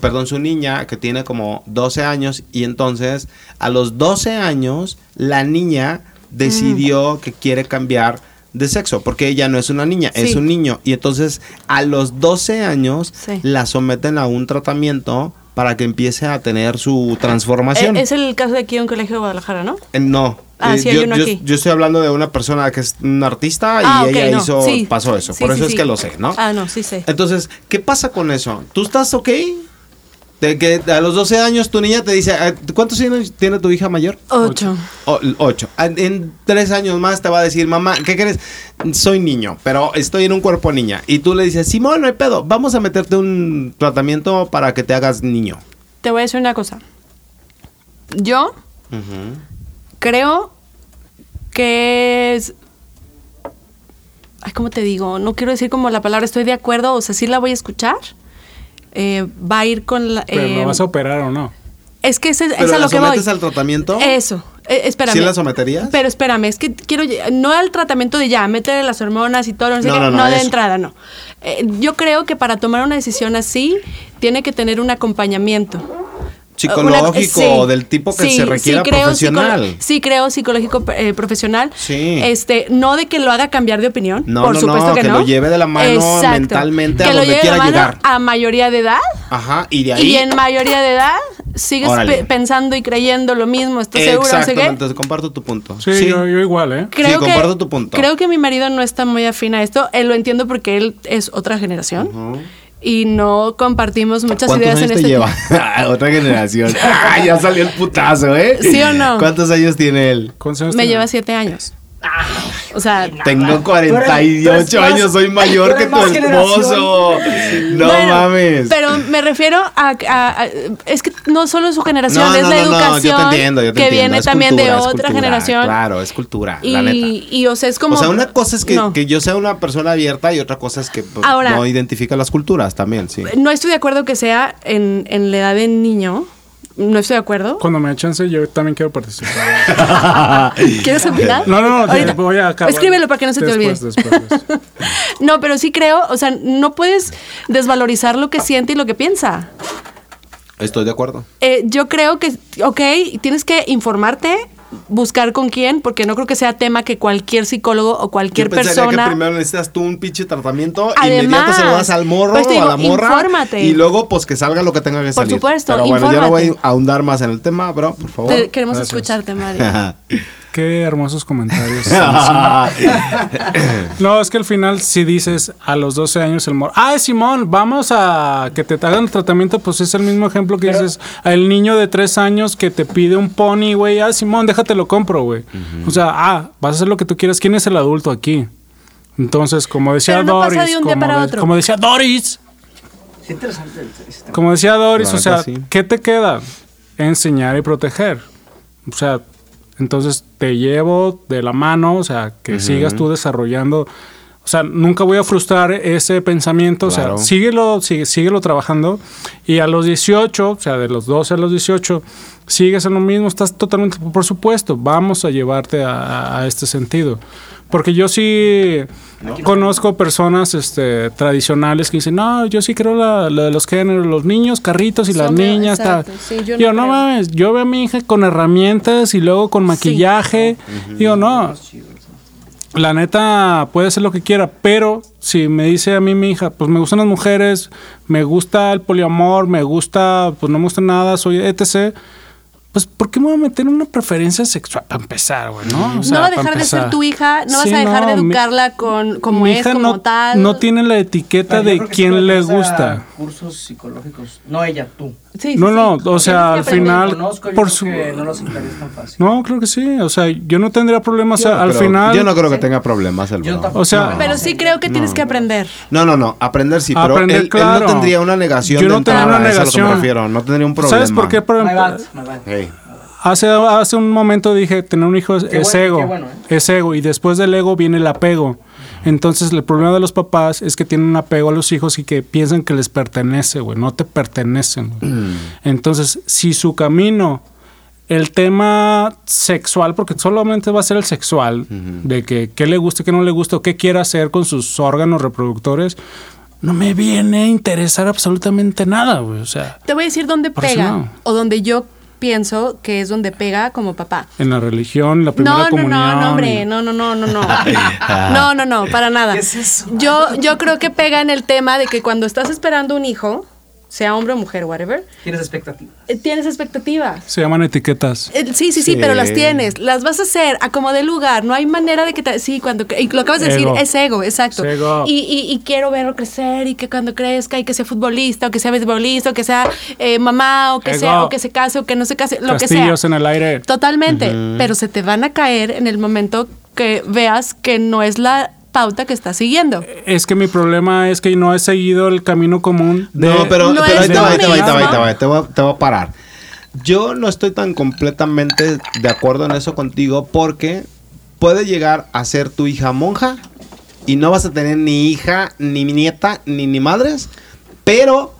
perdón, su niña que tiene como 12 años y entonces a los 12 años la niña decidió que quiere cambiar de sexo porque ella no es una niña, es un niño. Y entonces a los 12 años Sí. la someten a un tratamiento para que empiece a tener su transformación. eh, es el caso de aquí en un colegio de Guadalajara, ¿no? Eh, No. Ah, Eh, sí, hay yo, uno yo- aquí. yo estoy hablando de una persona que es un artista y Ah, ella hizo, sí. pasó eso. Sí, Por eso es que lo sé, ¿no? Ah, no, sí sé. Entonces, ¿qué pasa con eso? ¿Tú estás ok? Que a los 12 años tu niña te dice, eh, ¿cuántos años tiene tu hija mayor? Ocho. O- ocho. En- En tres años más te va a decir, mamá, ¿qué crees? Soy niño, pero estoy en un cuerpo niña. Y tú le dices, Simón, no hay pedo, vamos a meterte un tratamiento para que te hagas niño. Te voy a decir una cosa. Yo creo que es... Ay, ¿cómo te digo? No quiero decir como la palabra estoy de acuerdo, o sea, sí la voy a escuchar. Eh, va a ir con la... Pero eh, lo vas a operar o no. es que ese- es, ¿Pero a lo que voy. sometes al tratamiento? Eso. Eh, espérame. ¿Sí la someterías? Pero espérame, es que quiero... No al tratamiento de ya, métele las hormonas y todo, no sé No, qué, no, no, no, de entrada, no. Eh, yo creo que para tomar una decisión así, tiene que tener un acompañamiento. Psicológico, Una- o del tipo que se requiera creo profesional. sí, creo psicológico eh, profesional. Sí. Este, no de que lo haga cambiar de opinión. No, por no, supuesto no, que, que no. lo lleve de la mano mentalmente a que lo donde lleve de quiera la mano llegar. A mayoría de edad. Ajá, y de ahí... Y en mayoría de edad sigues pe- pensando y creyendo lo mismo, estás seguro, no sé qué. Exactamente, comparto tu punto. Sí, Yo, yo igual, ¿eh? Creo Sí, que, comparto tu punto. Creo que mi marido no está muy afín a esto. Él lo entiendo porque él es otra generación. Y no compartimos muchas ¿Cuántos ideas años en te este lleva? Otra generación. Ah, ya salió el putazo, ¿eh? ¿Sí o no? ¿Cuántos años tiene él? ¿Cuántos años Me tiene? lleva siete años. O sea, Tengo Tú eres- tú 48 eres años, soy mayor que tu esposo. No bueno, mames. Pero me refiero a, a- a- Es que no solo es su generación, no, es no, la no, no, educación yo te entiendo, yo te que entiendo. viene Es también cultura, de otra cultura, generación. Claro, es cultura, Y, la neta. y, o sea, es como. o sea, una cosa es que, no. que yo sea una persona abierta y otra cosa es que pues, Ahora- no identifica las culturas también, sí. No estoy de acuerdo que sea en, en la edad de niño. No estoy de acuerdo. Cuando me dé chance, yo también quiero participar. ¿Quieres opinar? No, no, no, Ahorita. voy a acabar. Escríbelo para que no se te olvide. después, después. No, pero sí creo, o sea, no puedes desvalorizar lo que siente y lo que piensa. Estoy de acuerdo. Eh, yo creo que, ok, tienes que informarte, buscar con quién, porque no creo que sea tema que cualquier psicólogo o cualquier Yo persona... que primero necesitas tú un pinche tratamiento, Además, inmediato se lo das al morro pues te o a la digo, morra infórmate. y luego pues que salga lo que tenga que Por salir. supuesto, Pero bueno, yo no voy a infórmate. ahondar más en el tema, bro, por favor. Te- queremos Gracias. escucharte, Mario. Qué hermosos comentarios. No, es que al final si dices a los 12 años el mor, ah, Simón, vamos a que te hagan el tratamiento, pues es el mismo ejemplo que dices al niño de 3 años que te pide un pony, güey, ah, Simón, déjate lo compro, güey. O sea, ah, vas a hacer lo que tú quieras, ¿quién es el adulto aquí? Entonces, como decía no pasa Doris, de un día como, para de- otro. como decía Doris, Es interesante como decía Doris, o sea, sí. ¿qué te queda? Enseñar y proteger. O sea, entonces te llevo de la mano, o sea, que sigas tú desarrollando. O sea, nunca voy a frustrar ese pensamiento, Claro. o sea, síguelo, sigue, síguelo trabajando. Y a los 18, o sea, de los 12 a los 18, sigues en lo mismo, estás totalmente, por supuesto, vamos a llevarte a, a este sentido. Porque yo sí conozco personas este, tradicionales que dicen, no, yo sí creo la, la de los géneros, los niños, carritos y las niñas. exacto, tal". sí, yo Digo, no mames, yo veo a mi hija con herramientas y luego con maquillaje. Digo, no, la neta puede hacer lo que quiera, pero si me dice a mí mi hija, pues me gustan las mujeres, me gusta el poliamor, me gusta, pues no me gusta nada, soy etc. Pues, ¿por qué me voy a meter en una preferencia sexual? Para empezar, güey, ¿no? O sea, no va a dejar de ser tu hija, no vas Sí, a dejar de no, mi- educarla con como mi es, hija como no, tal. no tiene la etiqueta Pero de sí quién le gusta. Cursos psicológicos. No ella, tú. Sí, sí, No, sí. no, o Tienes sea, al final, Conozco, yo por su... que no lo aceptarías tan fácil. No, creo que sí, o sea, yo no tendría problemas, o sea, no al creo- final... Yo no creo que tenga problemas el Yo. O sea, Pero sí creo que tienes que aprender. No, no, no, aprender sí, pero Aprender, él, él claro. no tendría una negación Yo de no tendría una eso es a lo que me negación. refiero, no tendría un problema. ¿Sabes por qué? Por My ejemplo, bad, my bad. Hey. Hace, hace un momento dije, tener un hijo es, Qué es bueno, ego. qué bueno, ¿eh? Es ego. Y después del ego viene el apego. Entonces, el problema de los papás es que tienen un apego a los hijos y que piensan que les pertenece, güey. No te pertenecen. güey. Entonces, si su camino, el tema sexual, porque solamente va a ser el sexual, de que qué le gusta, qué no le gusta, o qué quiere hacer con sus órganos reproductores, no me viene a interesar absolutamente nada, güey. O sea, Te voy a decir dónde pega. no. O donde yo pienso que es donde pega como papá. en la religión, la primera No, no, comunión. no, no, hombre, y- no, no, no, no, no. No, no, no, para nada. ¿Qué es eso? Yo, yo creo que pega en el tema de que cuando estás esperando un hijo, sea hombre o mujer, whatever, Tienes expectativas. eh, tienes expectativas. Se llaman etiquetas. Eh, Sí, sí, sí, Sí. pero las tienes. Las vas a hacer a como de lugar. No hay manera de que te... Sí, cuando... Y lo acabas de decir, es ego, exacto. Es ego. Y, y- y quiero verlo crecer y que cuando crezca y que sea futbolista o que sea beisbolista o que sea eh, mamá o que Ego. sea o que se case o que no se case, lo que sea. Castillos en el aire. Totalmente. Pero se te van a caer en el momento que veas que no es la pauta que estás siguiendo. Es que mi problema es que no he seguido el camino común de... No, pero, No pero ahí te va, ahí te va, ahí te va, ahí lo te va, te voy a- te voy a parar. Yo no estoy tan completamente de acuerdo en eso contigo porque puede llegar a ser tu hija monja y no vas a tener ni hija, ni nieta, ni ni madres, pero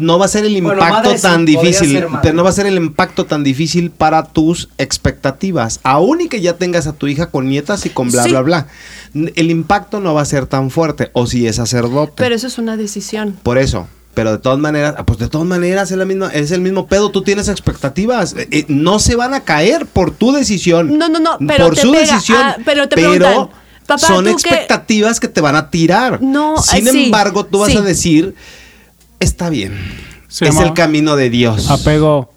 no va a ser el impacto tan difícil, no va a ser el impacto tan difícil para tus expectativas, aún y que ya tengas a tu hija con nietas y con bla Sí. bla bla. El impacto no va a ser tan fuerte o si es sacerdote. Pero eso es una decisión. Por eso. Pero de todas maneras, pues de todas maneras es, la misma, es el mismo pedo. Tú tienes expectativas. Eh, eh, no se van a caer por tu decisión. No, no, no, pero por te su pega. decisión. Ah, pero te pero preguntan, papá, son expectativas que te van a tirar. No, Sin sí, embargo, tú vas sí. a decir, está bien. Se es llama el camino de Dios. Apego.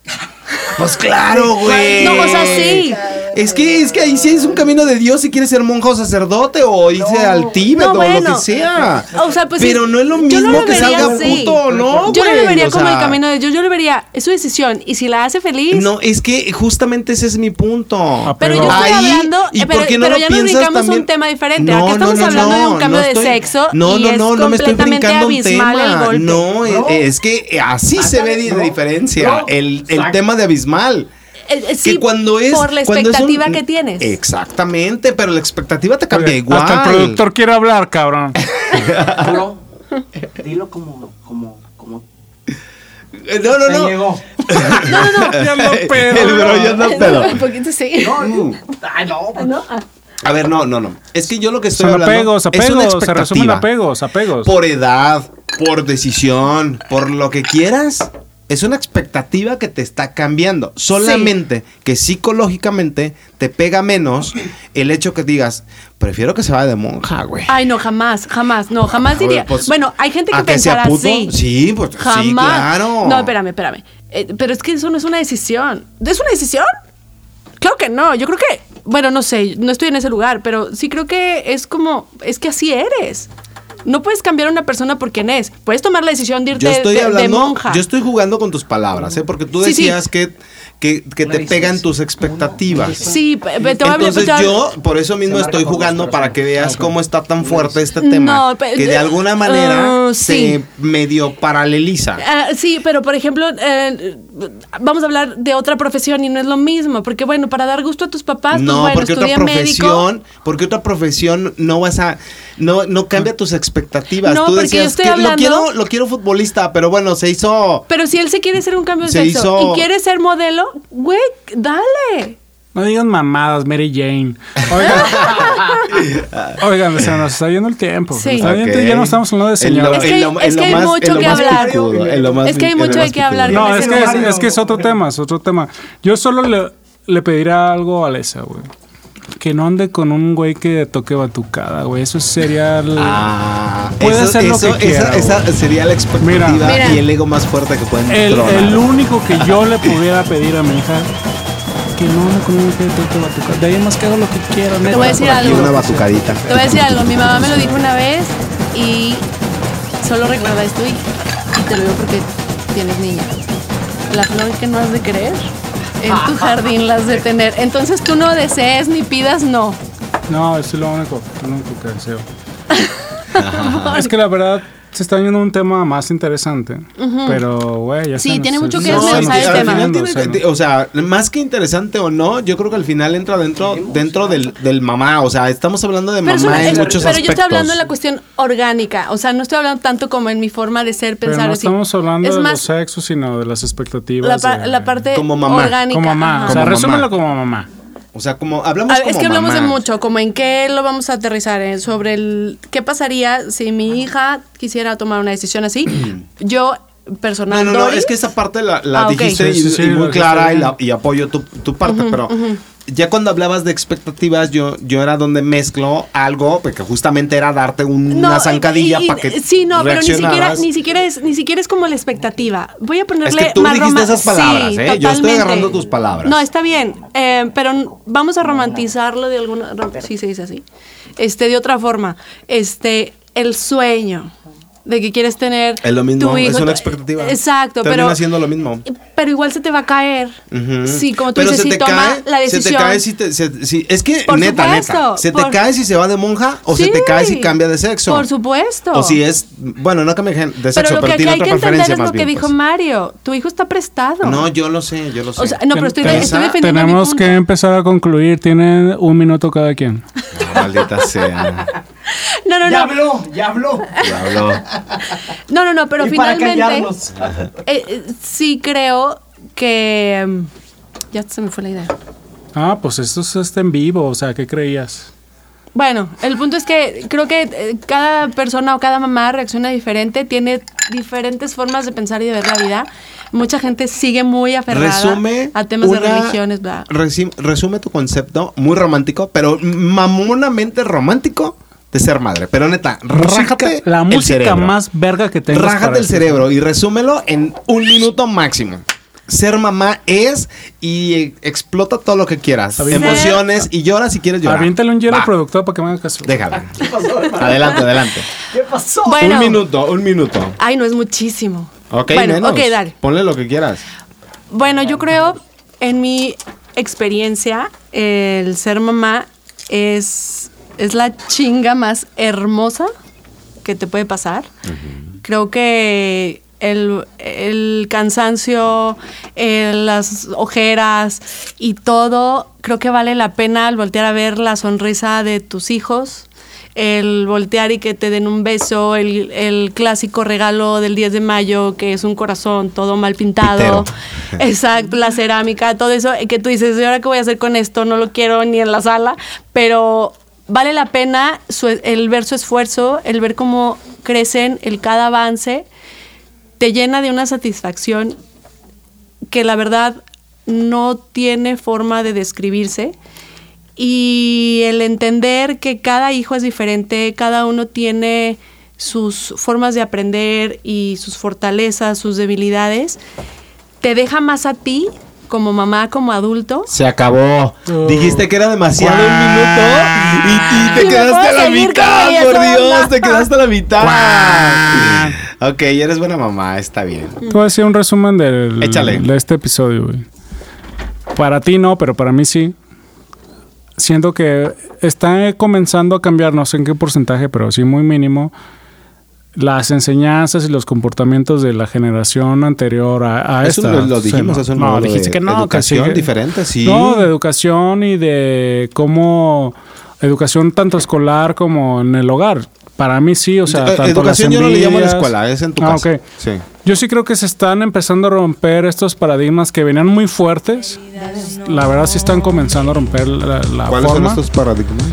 Pues claro, güey. No, o sea, sí. Es que, es que ahí sí es un camino de Dios si quieres ser monja o sacerdote o irse al Tíbet No, o lo bueno. que sea. O sea, pues Pero no es lo yo no mismo lo que vería salga así. puto, ¿no? Yo no lo vería O como el sea, camino de Dios, yo lo vería, es su decisión. Y si la hace feliz, No, es que justamente ese es mi punto. Pero yo Pero estoy Ahí, hablando, ¿y por pero, qué no pero ya nos brincamos también? un tema diferente. No, Acá no, estamos no, hablando de no, un cambio no de sexo No, y no, es no, no me estoy brincando un tema. golpe. No, No. es que así se ve de no, diferencia. no. el, tema de abismal. Eh, eh, sí, que cuando es por la cuando es un- expectativa que tienes. Exactamente, pero la expectativa te cambia Oye, igual. Hasta el productor quiere hablar, cabrón. Bro, dilo como, como, como Eh, No, no, no. llegó. Ya no pedo. El bro ya no pedo. Un poquito sí. No, ay, no. ¿No? Ah. A ver, no, no, no. Es que yo lo que estoy Son hablando apegos, es una apegos. Se expectativa. resumen apegos, apegos. Por edad, por decisión, por lo que quieras. Es una expectativa que te está cambiando. Solamente que psicológicamente te pega menos el hecho que digas, prefiero que se vaya de monja, güey. Ay, no, jamás, jamás, no, jamás Joder, diría. pues, bueno, hay gente que ¿a que pensará puto? así. Sí, pues sí, Jamás. claro. No, espérame, espérame. Eh, pero es que eso no es una decisión. ¿Es una decisión? Claro que no. Yo creo que, bueno, no sé, no estoy en ese lugar, pero sí creo que es como, es que así eres. No puedes cambiar a una persona por quien es. Puedes tomar la decisión de irte Yo estoy de, monja. yo estoy jugando con tus palabras, ¿eh? Porque tú Sí, sí. decías que, que, te pegan tus expectativas. Sí, Entonces yo por eso mismo estoy jugando para que veas cómo está tan fuerte este tema. Que de alguna manera Ah, se medio paraleliza. Ah, sí, pero por ejemplo, eh, vamos a hablar de otra profesión y no es lo mismo, porque bueno, para dar gusto a tus papás, pues no, bueno, porque otra estudia médico. profesión, porque otra profesión no vas a, no, no cambia tus expectativas. No, Tú porque yo decías estoy que hablando- lo quiero, lo quiero futbolista, pero bueno, se hizo. Pero si él se quiere hacer un cambio de Se sexo hizo- y quiere ser modelo, güey, dale. No digan mamadas, Mary Jane. Oigan, Oigan, se nos está yendo el tiempo. Sí. Está bien, Ok. Ya no estamos hablando de lo- Es que hay- lo- es en que lo hay más- mucho que hablar. Es que hay mucho picudo. hablar. No, es que es, que es otro tema, es otro tema. Yo solo le, le pediría algo a Alesa, güey. Que no ande con un güey que toque batucada, güey. Eso sería... el- Ah, Puede eso, hacer lo eso- que esa, quiera, esa sería la expectativa Mira. Mira. y el ego más fuerte que pueden el, tronar. el único que yo le pudiera pedir a mi hija que no ande con un güey que toque batucada. De ahí más que hago lo que quiera, neta. voy a decir Por aquí algo. una batucadita. Te voy a decir algo, mi mamá me lo dijo una vez y solo recuerda esto y, y te lo digo porque tienes niña. La flor que no has de querer, en tu jardín las de tener. Entonces tú no desees ni pidas no. No, eso es lo único, lo único que deseo. es que la verdad, se está yendo a un tema más interesante. Pero, güey, ya Sí, se- tiene se- mucho que desmenuzar el tema. tiene o sea, más que interesante o no, yo creo que al final entra dentro, dentro del, del mamá. O sea, estamos hablando de Pero, mamá en es- muchos pero aspectos. yo estoy hablando en la cuestión orgánica, o sea, no estoy hablando tanto como en mi forma de ser, Pero pensar no así. estamos hablando es de más los sexos, sino de las expectativas. la, pa- de- la parte Como mamá. orgánica. Como mamá. ajá. O sea, resúmelo como mamá. O sea, como hablamos ver, como es que hablamos de mucho, como en qué lo vamos a aterrizar, eh, sobre el qué pasaría si mi hija quisiera tomar una decisión así. Yo, personal, no, no, Dori, es que esa parte la, Ah, dijiste Sí, sí, y, sí, y lo muy clara y, bien. la- y apoyo tu, tu parte, pero ya cuando hablabas de expectativas, yo, yo era donde mezclo algo, porque justamente era darte un- No, una zancadilla para que sí no pero ni siquiera ni siquiera es ni siquiera es como la expectativa. Voy a ponerle Es que tú más dijiste esas palabras, Sí, ¿eh? Yo estoy agarrando tus palabras. no está bien eh, pero vamos a romantizarlo de alguna sí se dice así este de otra forma este el sueño de que quieres tener Es lo mismo, tu hijo es una expectativa. exacto Termina pero siendo lo mismo. pero igual se te va a caer Ujú. sí como tú Pero dices se si te toma cae, la decisión Se te cae si te. se- si- es que, Por neta, supuesto, neta. Se te cae si se va de monja o se te cae si cambia de sexo. por supuesto O si es. Bueno, no cambia de sexo, pero pero, lo que aquí tiene hay otra que entender es lo que bien. dijo pues. Mario. Tu hijo está prestado. No, yo lo sé, yo lo sé. O sea, no, pero estoy, estoy defendiendo mi Tenemos punto. que empezar a concluir. Tienen un minuto cada quien. No, maldita sea. No, no, Ya no. habló, ya habló. Diablo. No, no, no, pero y para finalmente callarnos. eh, eh, sí creo que mm, ya se me fue la idea. Ah, pues esto es este en vivo. O sea, ¿qué creías? Bueno, el punto es que creo que eh, cada persona o cada mamá reacciona diferente, tiene diferentes formas de pensar y de ver la vida. Mucha gente sigue muy aferrada Resume. a temas de religiones, bla. resume tu concepto muy romántico, pero mamonamente romántico de ser madre. Pero neta, Música- rájate la el música cerebro. más verga que tengas. Rájate para el esto. cerebro y resúmelo en un minuto máximo. Ser mamá es y explota todo lo que quieras. Emociones y llora si quieres llorar. Aviéntale un hielo al productor para que me haga caso. Déjala. ¿Qué pasó, hermano? Adelante, adelante. ¿Qué pasó? Bueno. Un minuto, un minuto. Ay, no es muchísimo. Ok, bueno, menos. ok, dale. Ponle lo que quieras. Bueno, yo creo, en mi experiencia, el ser mamá es, es la chinga más hermosa que te puede pasar. Creo que el, el cansancio, el- las ojeras y todo, creo que vale la pena al voltear a ver la sonrisa de tus hijos, el voltear y que te den un beso, el, el clásico regalo del 10 de mayo, que es un corazón todo mal pintado. Pitero. Exacto, la cerámica, todo eso, eh, que tú dices, ¿y ahora qué voy a hacer con esto? No lo quiero ni en la sala, pero vale la pena su- el ver su esfuerzo, el ver cómo crecen, el cada avance, te llena de una satisfacción que la verdad no tiene forma de describirse. Y el entender que cada hijo es diferente, cada uno tiene sus formas de aprender y sus fortalezas, sus debilidades, te deja más a ti como mamá, como adulto. Se acabó. Oh. Dijiste que era demasiado un minuto y, te Y quedaste a la mitad, por Dios, te quedaste a la mitad. ok, eres buena mamá, está bien. Te voy a decir un resumen del, Échale. de este episodio, güey. Para ti no, pero para mí sí. Siento que está comenzando a cambiar, no sé en qué porcentaje, pero sí muy mínimo, las enseñanzas y los comportamientos de la generación anterior a, a Eso esta. lo, lo dijimos, no. es un No, dijiste que no, que educación sí. diferente, sí. No, de educación y de cómo educación tanto escolar como en el hogar. Para mí sí, o sea, Eh, tanto educación las yo no le llamo a la escuela, es en tu Ah, casa. ok. Sí. Yo sí creo que se están empezando a romper estos paradigmas que venían muy fuertes. La verdad sí están comenzando a romper la, la ¿Cuáles forma. son estos paradigmas?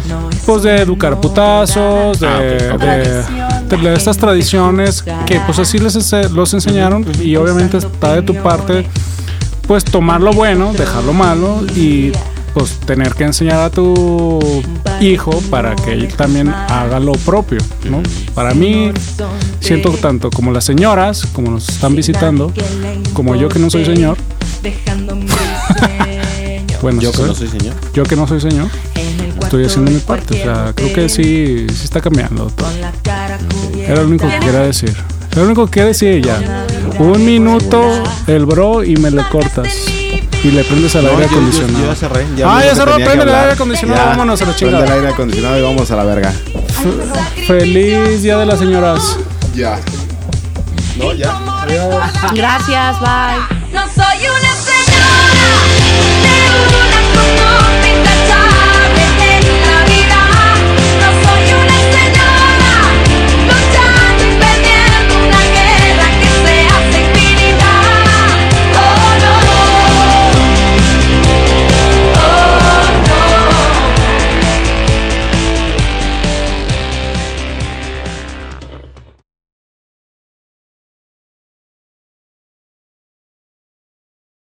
Pues de educar putazos, de, Ah, ok, ok. de- de estas tradiciones que pues así les los enseñaron y obviamente está de tu parte pues tomar lo bueno, dejar lo malo y pues tener que enseñar a tu hijo para que él también haga lo propio, ¿no? Para mí siento tanto como las señoras, como nos están visitando, como yo que no soy señor, bueno, Yo que no soy señor. yo que no soy señor, estoy haciendo mi parte. O sea, creo que sí, sí está cambiando todo. Era lo único que quería decir. Era lo único que quería decir ya. Un minuto el bro y me le cortas. Y le prendes al No, aire yo- yo- acondicionado. yo ya cerré, ya ah, ya cerró, prende el aire acondicionado, Ya, vámonos a la Prende el chingada. aire acondicionado y vamos a la verga. Feliz día de las señoras. Ya. No, ya. Gracias, bye. No soy una señora